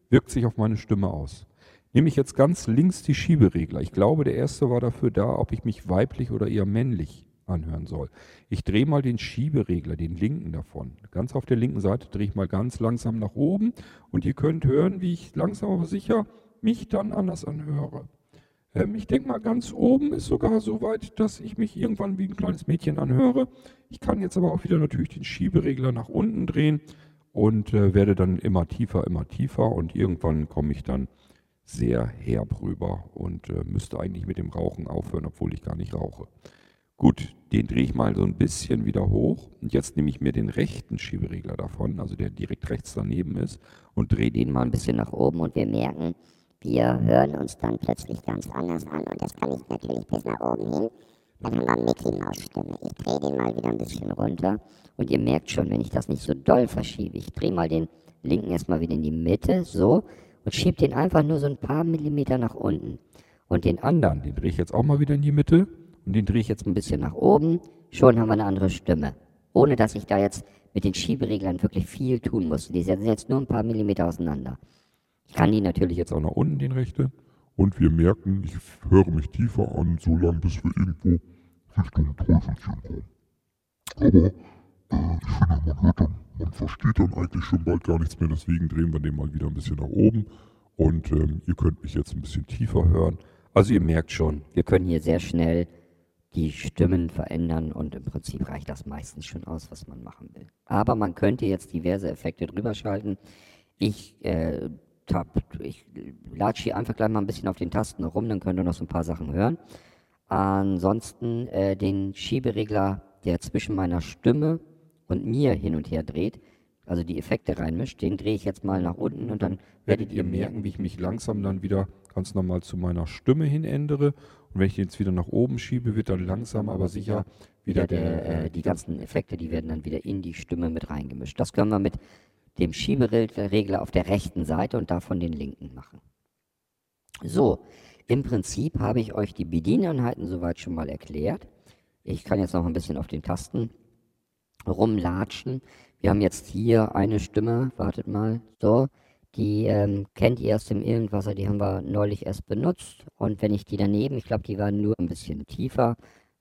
wirkt sich auf meine Stimme aus. Nehme ich jetzt ganz links die Schieberegler. Ich glaube, der erste war dafür da, ob ich mich weiblich oder eher männlich anhören soll. Ich drehe mal den Schieberegler, den linken davon. Ganz auf der linken Seite drehe ich mal ganz langsam nach oben und ihr könnt hören, wie ich langsam aber sicher mich dann anders anhöre. Ähm, ich denke mal, ganz oben ist sogar so weit, dass ich mich irgendwann wie ein kleines Mädchen anhöre. Ich kann jetzt aber auch wieder natürlich den Schieberegler nach unten drehen und äh, werde dann immer tiefer, immer tiefer und irgendwann komme ich dann sehr herb rüber und äh, müsste eigentlich mit dem Rauchen aufhören, obwohl ich gar nicht rauche. Gut, den drehe ich mal so ein bisschen wieder hoch und jetzt nehme ich mir den rechten Schieberegler davon, also der direkt rechts daneben ist und drehe den mal ein bisschen nach oben und wir merken, wir hören uns dann plötzlich ganz anders an und das kann ich natürlich bis nach oben hin. Dann haben wir Mickey Maus Stimme. Ich drehe den mal wieder ein bisschen runter und ihr merkt schon, wenn ich das nicht so doll verschiebe, ich drehe mal den linken erstmal wieder in die Mitte, so, und schiebe den einfach nur so ein paar Millimeter nach unten. Und den anderen, den drehe ich jetzt auch mal wieder in die Mitte und den drehe ich jetzt ein bisschen nach oben. Schon haben wir eine andere Stimme. Ohne dass ich da jetzt mit den Schiebereglern wirklich viel tun muss. Die sind jetzt nur ein paar Millimeter auseinander. Ich kann die natürlich jetzt auch nach unten, den rechte. Und wir merken, ich höre mich tiefer an, so lange bis wir irgendwo Richtung Teufelchen kommen. Aber äh, ich finde, man hört dann man versteht dann eigentlich schon bald gar nichts mehr, deswegen drehen wir den mal wieder ein bisschen nach oben. Und ähm, ihr könnt mich jetzt ein bisschen tiefer hören. Also ihr merkt schon, wir können hier sehr schnell die Stimmen verändern und im Prinzip reicht das meistens schon aus, was man machen will. Aber man könnte jetzt diverse Effekte drüber schalten. Ich, äh, tab, ich latsche hier einfach gleich mal ein bisschen auf den Tasten rum, dann könnt ihr noch so ein paar Sachen hören. Ansonsten äh, den Schieberegler, der zwischen meiner Stimme und mir hin und her dreht, also die Effekte reinmischt, den drehe ich jetzt mal nach unten und dann werdet ihr merken, wie ich mich langsam dann wieder ganz normal zu meiner Stimme hin ändere. Und wenn ich den jetzt wieder nach oben schiebe, wird dann langsam aber sicher wieder der, äh, die ganzen Effekte, die werden dann wieder in die Stimme mit reingemischt. Das können wir mit dem Schieberegler auf der rechten Seite und davon den linken machen. So, im Prinzip habe ich euch die Bedieneinheiten soweit schon mal erklärt. Ich kann jetzt noch ein bisschen auf den Tasten rumlatschen. Wir haben jetzt hier eine Stimme, wartet mal, so, die ähm, kennt ihr aus dem Irgendwasser, die haben wir neulich erst benutzt. Und wenn ich die daneben, ich glaube, die war nur ein bisschen tiefer,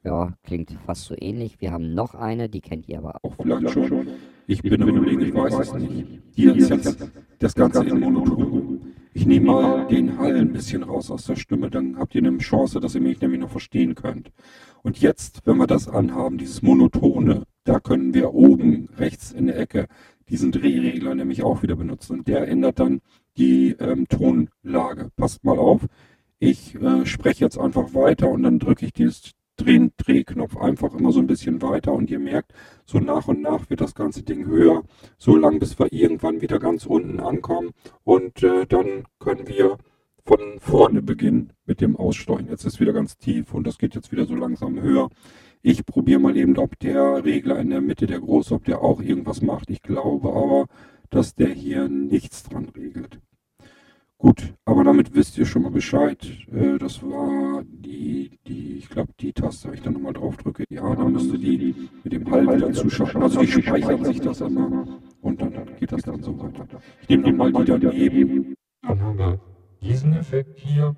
ja, klingt fast so ähnlich. Wir haben noch eine, die kennt ihr aber auch. Vielleicht schon. Ich bin am überlegen, ich weiß es nicht. Hier ist jetzt das Ganze in Monoton. Ich nehme mal den Hall ein bisschen raus aus der Stimme, dann habt ihr eine Chance, dass ihr mich nämlich noch verstehen könnt. Und jetzt, wenn wir das anhaben, dieses Monotone, da können wir oben rechts in der Ecke diesen Drehregler nämlich auch wieder benutzen. Und der ändert dann die ähm, Tonlage. Passt mal auf. Ich äh, spreche jetzt einfach weiter und dann drücke ich dieses Drehknopf einfach immer so ein bisschen weiter und ihr merkt, so nach und nach wird das ganze Ding höher, so lang bis wir irgendwann wieder ganz unten ankommen und äh, dann können wir von vorne beginnen mit dem Aussteuern. Jetzt ist wieder ganz tief und das geht jetzt wieder so langsam höher. Ich probiere mal eben, ob der Regler in der Mitte, der große, ob der auch irgendwas macht. Ich glaube aber, dass der hier nichts dran regelt. Gut, aber damit wisst ihr schon mal Bescheid. Äh, das war die, die, ich glaube, die Taste, wenn ich dann nochmal drauf drücke. Ja, dann müsste die mit dem Hall wieder zuschalten. Also die speichern sich das immer und dann geht das dann so weiter. Ich nehme nochmal die daneben. Dann haben wir diesen Effekt hier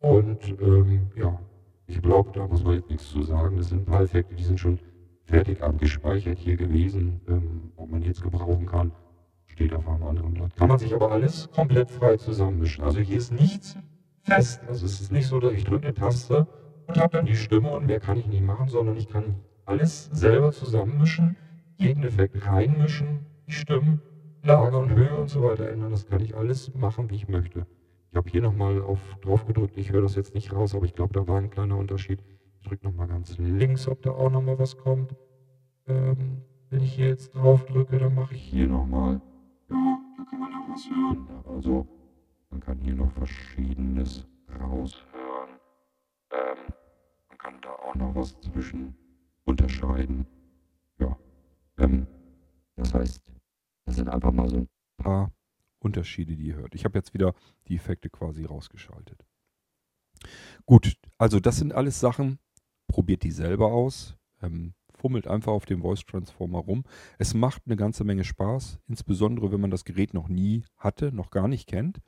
und ähm, ja, ich glaube, da muss man jetzt nichts zu sagen. Das sind ein paar Effekte, die sind schon fertig abgespeichert hier gewesen, ähm, ob man jetzt gebrauchen kann steht auf einem anderen Blatt. Kann man sich aber alles komplett frei zusammenmischen. Also hier ist nichts fest. Also es ist nicht so, dass ich drücke eine Taste und habe dann die Stimme und mehr kann ich nicht machen, sondern ich kann alles selber zusammenmischen, jeden Effekt reinmischen, die Stimmen, Lage und Höhe und so weiter ändern. Das kann ich alles machen, wie ich möchte. Ich habe hier nochmal drauf gedrückt, ich höre das jetzt nicht raus, aber ich glaube, da war ein kleiner Unterschied. Ich drücke nochmal ganz links, ob da auch nochmal was kommt. Ähm, wenn ich hier jetzt drauf drücke, dann mache ich hier nochmal ja, da kann man auch was hören. Also man kann hier noch Verschiedenes raushören. Ähm, man kann da auch noch was zwischen unterscheiden. Ja. Ähm, das heißt, das sind einfach mal so ein paar Unterschiede, die ihr hört. Ich habe jetzt wieder die Effekte quasi rausgeschaltet. Gut, also das sind alles Sachen, probiert die selber aus. Ähm, fummelt einfach auf dem Voice Transformer rum. Es macht eine ganze Menge Spaß, insbesondere wenn man das Gerät noch nie hatte, noch gar nicht kennt.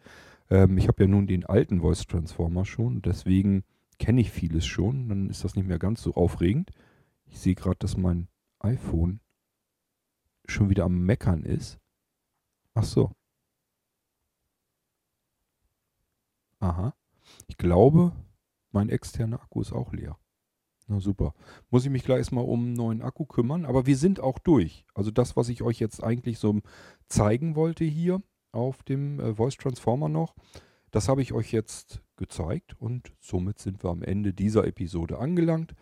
Ähm, ich habe ja nun den alten Voice Transformer schon, deswegen kenne ich vieles schon. Dann ist das nicht mehr ganz so aufregend. Ich sehe gerade, dass mein iPhone schon wieder am Meckern ist. Ach so. Aha. Ich glaube, mein externer Akku ist auch leer. Na super. Muss ich mich gleich erstmal um einen neuen Akku kümmern. Aber wir sind auch durch. Also das, was ich euch jetzt eigentlich so zeigen wollte hier auf dem äh, Voice Transformer noch, das habe ich euch jetzt gezeigt und somit sind wir am Ende dieser Episode angelangt.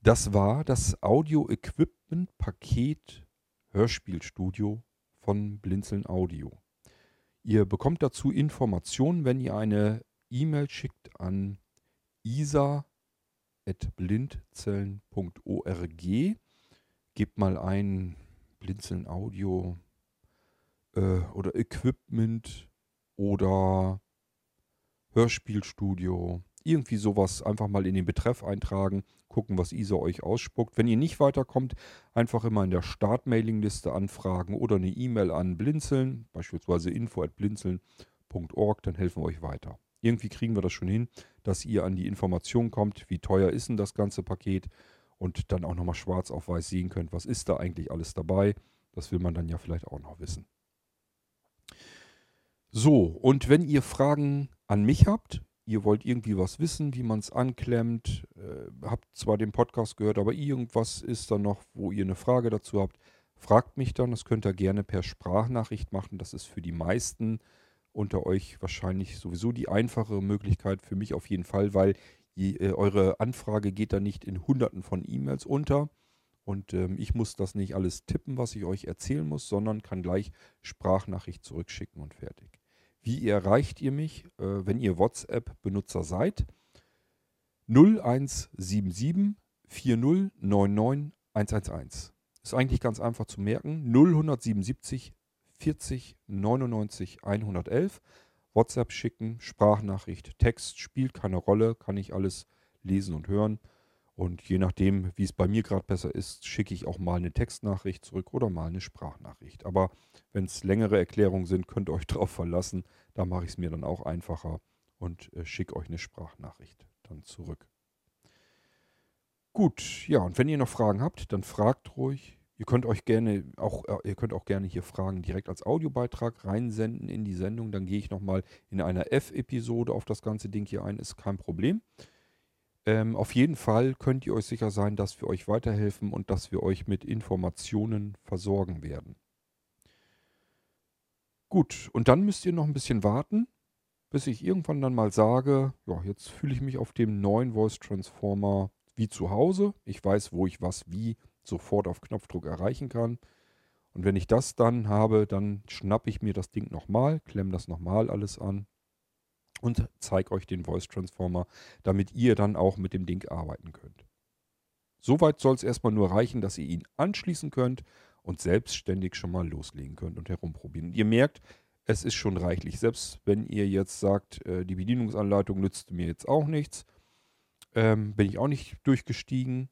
Das war das Audio-Equipment-Paket Hörspielstudio von Blinzeln Audio. Ihr bekommt dazu Informationen, wenn ihr eine E-Mail schickt an isa.blindzellen.org. Gebt mal ein Blinzeln Audio äh, oder Equipment oder Hörspielstudio. Irgendwie sowas einfach mal in den Betreff eintragen, gucken, was ISA euch ausspuckt. Wenn ihr nicht weiterkommt, einfach immer in der Start-Mailing-Liste anfragen oder eine E-Mail an Blinzeln, beispielsweise info.blinzeln.org, dann helfen wir euch weiter. Irgendwie kriegen wir das schon hin, dass ihr an die Information kommt, wie teuer ist denn das ganze Paket und dann auch nochmal schwarz auf weiß sehen könnt, was ist da eigentlich alles dabei. Das will man dann ja vielleicht auch noch wissen. So, und wenn ihr Fragen an mich habt, ihr wollt irgendwie was wissen, wie man es anklemmt, äh, habt zwar den Podcast gehört, aber irgendwas ist da noch, wo ihr eine Frage dazu habt, fragt mich dann. Das könnt ihr gerne per Sprachnachricht machen. Das ist für die meisten unter euch wahrscheinlich sowieso die einfache Möglichkeit, für mich auf jeden Fall, weil je, äh, eure Anfrage geht dann nicht in hunderten von E-Mails unter. Und ähm, ich muss das nicht alles tippen, was ich euch erzählen muss, sondern kann gleich Sprachnachricht zurückschicken und fertig. Wie erreicht ihr mich, äh, wenn ihr WhatsApp-Benutzer seid? 0177 4099 111. Ist eigentlich ganz einfach zu merken. 0177 40 99 111. WhatsApp schicken, Sprachnachricht, Text, spielt keine Rolle, kann ich alles lesen und hören. Und je nachdem, wie es bei mir gerade besser ist, schicke ich auch mal eine Textnachricht zurück oder mal eine Sprachnachricht. Aber wenn es längere Erklärungen sind, könnt ihr euch darauf verlassen. Da mache ich es mir dann auch einfacher und äh, schicke euch eine Sprachnachricht dann zurück. Gut, ja, und wenn ihr noch Fragen habt, dann fragt ruhig. Ihr könnt euch gerne auch, äh, ihr könnt auch gerne hier Fragen direkt als Audiobeitrag reinsenden in die Sendung. Dann gehe ich nochmal in einer F-Episode auf das ganze Ding hier ein, ist kein Problem. Ähm, auf jeden Fall könnt ihr euch sicher sein, dass wir euch weiterhelfen und dass wir euch mit Informationen versorgen werden. Gut, und dann müsst ihr noch ein bisschen warten, bis ich irgendwann dann mal sage, ja, jetzt fühle ich mich auf dem neuen Voice Transformer wie zu Hause. Ich weiß, wo ich was wie sofort auf Knopfdruck erreichen kann. Und wenn ich das dann habe, dann schnappe ich mir das Ding nochmal, klemme das nochmal alles an und zeige euch den Voice Transformer, damit ihr dann auch mit dem Ding arbeiten könnt. Soweit soll es erstmal nur reichen, dass ihr ihn anschließen könnt und selbstständig schon mal loslegen könnt und herumprobieren. Ihr merkt, es ist schon reichlich. Selbst wenn ihr jetzt sagt, äh, die Bedienungsanleitung nützt mir jetzt auch nichts, ähm, bin ich auch nicht durchgestiegen.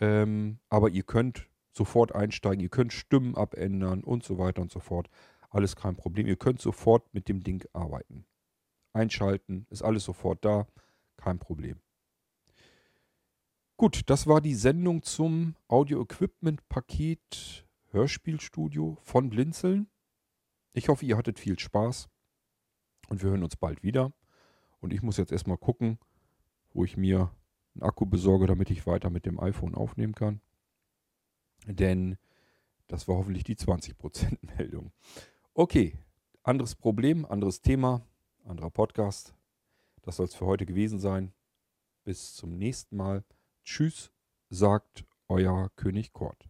Ähm, aber ihr könnt sofort einsteigen, ihr könnt Stimmen abändern und so weiter und so fort. Alles kein Problem. Ihr könnt sofort mit dem Ding arbeiten. Einschalten, ist alles sofort da, kein Problem. Gut, das war die Sendung zum Audio-Equipment-Paket Hörspielstudio von Blinzeln. Ich hoffe, ihr hattet viel Spaß und wir hören uns bald wieder. Und ich muss jetzt erstmal gucken, wo ich mir einen Akku besorge, damit ich weiter mit dem iPhone aufnehmen kann. Denn das war hoffentlich die 20% Meldung. Okay, anderes Problem, anderes Thema, anderer Podcast. Das soll es für heute gewesen sein. Bis zum nächsten Mal. Tschüss, sagt euer König Kort.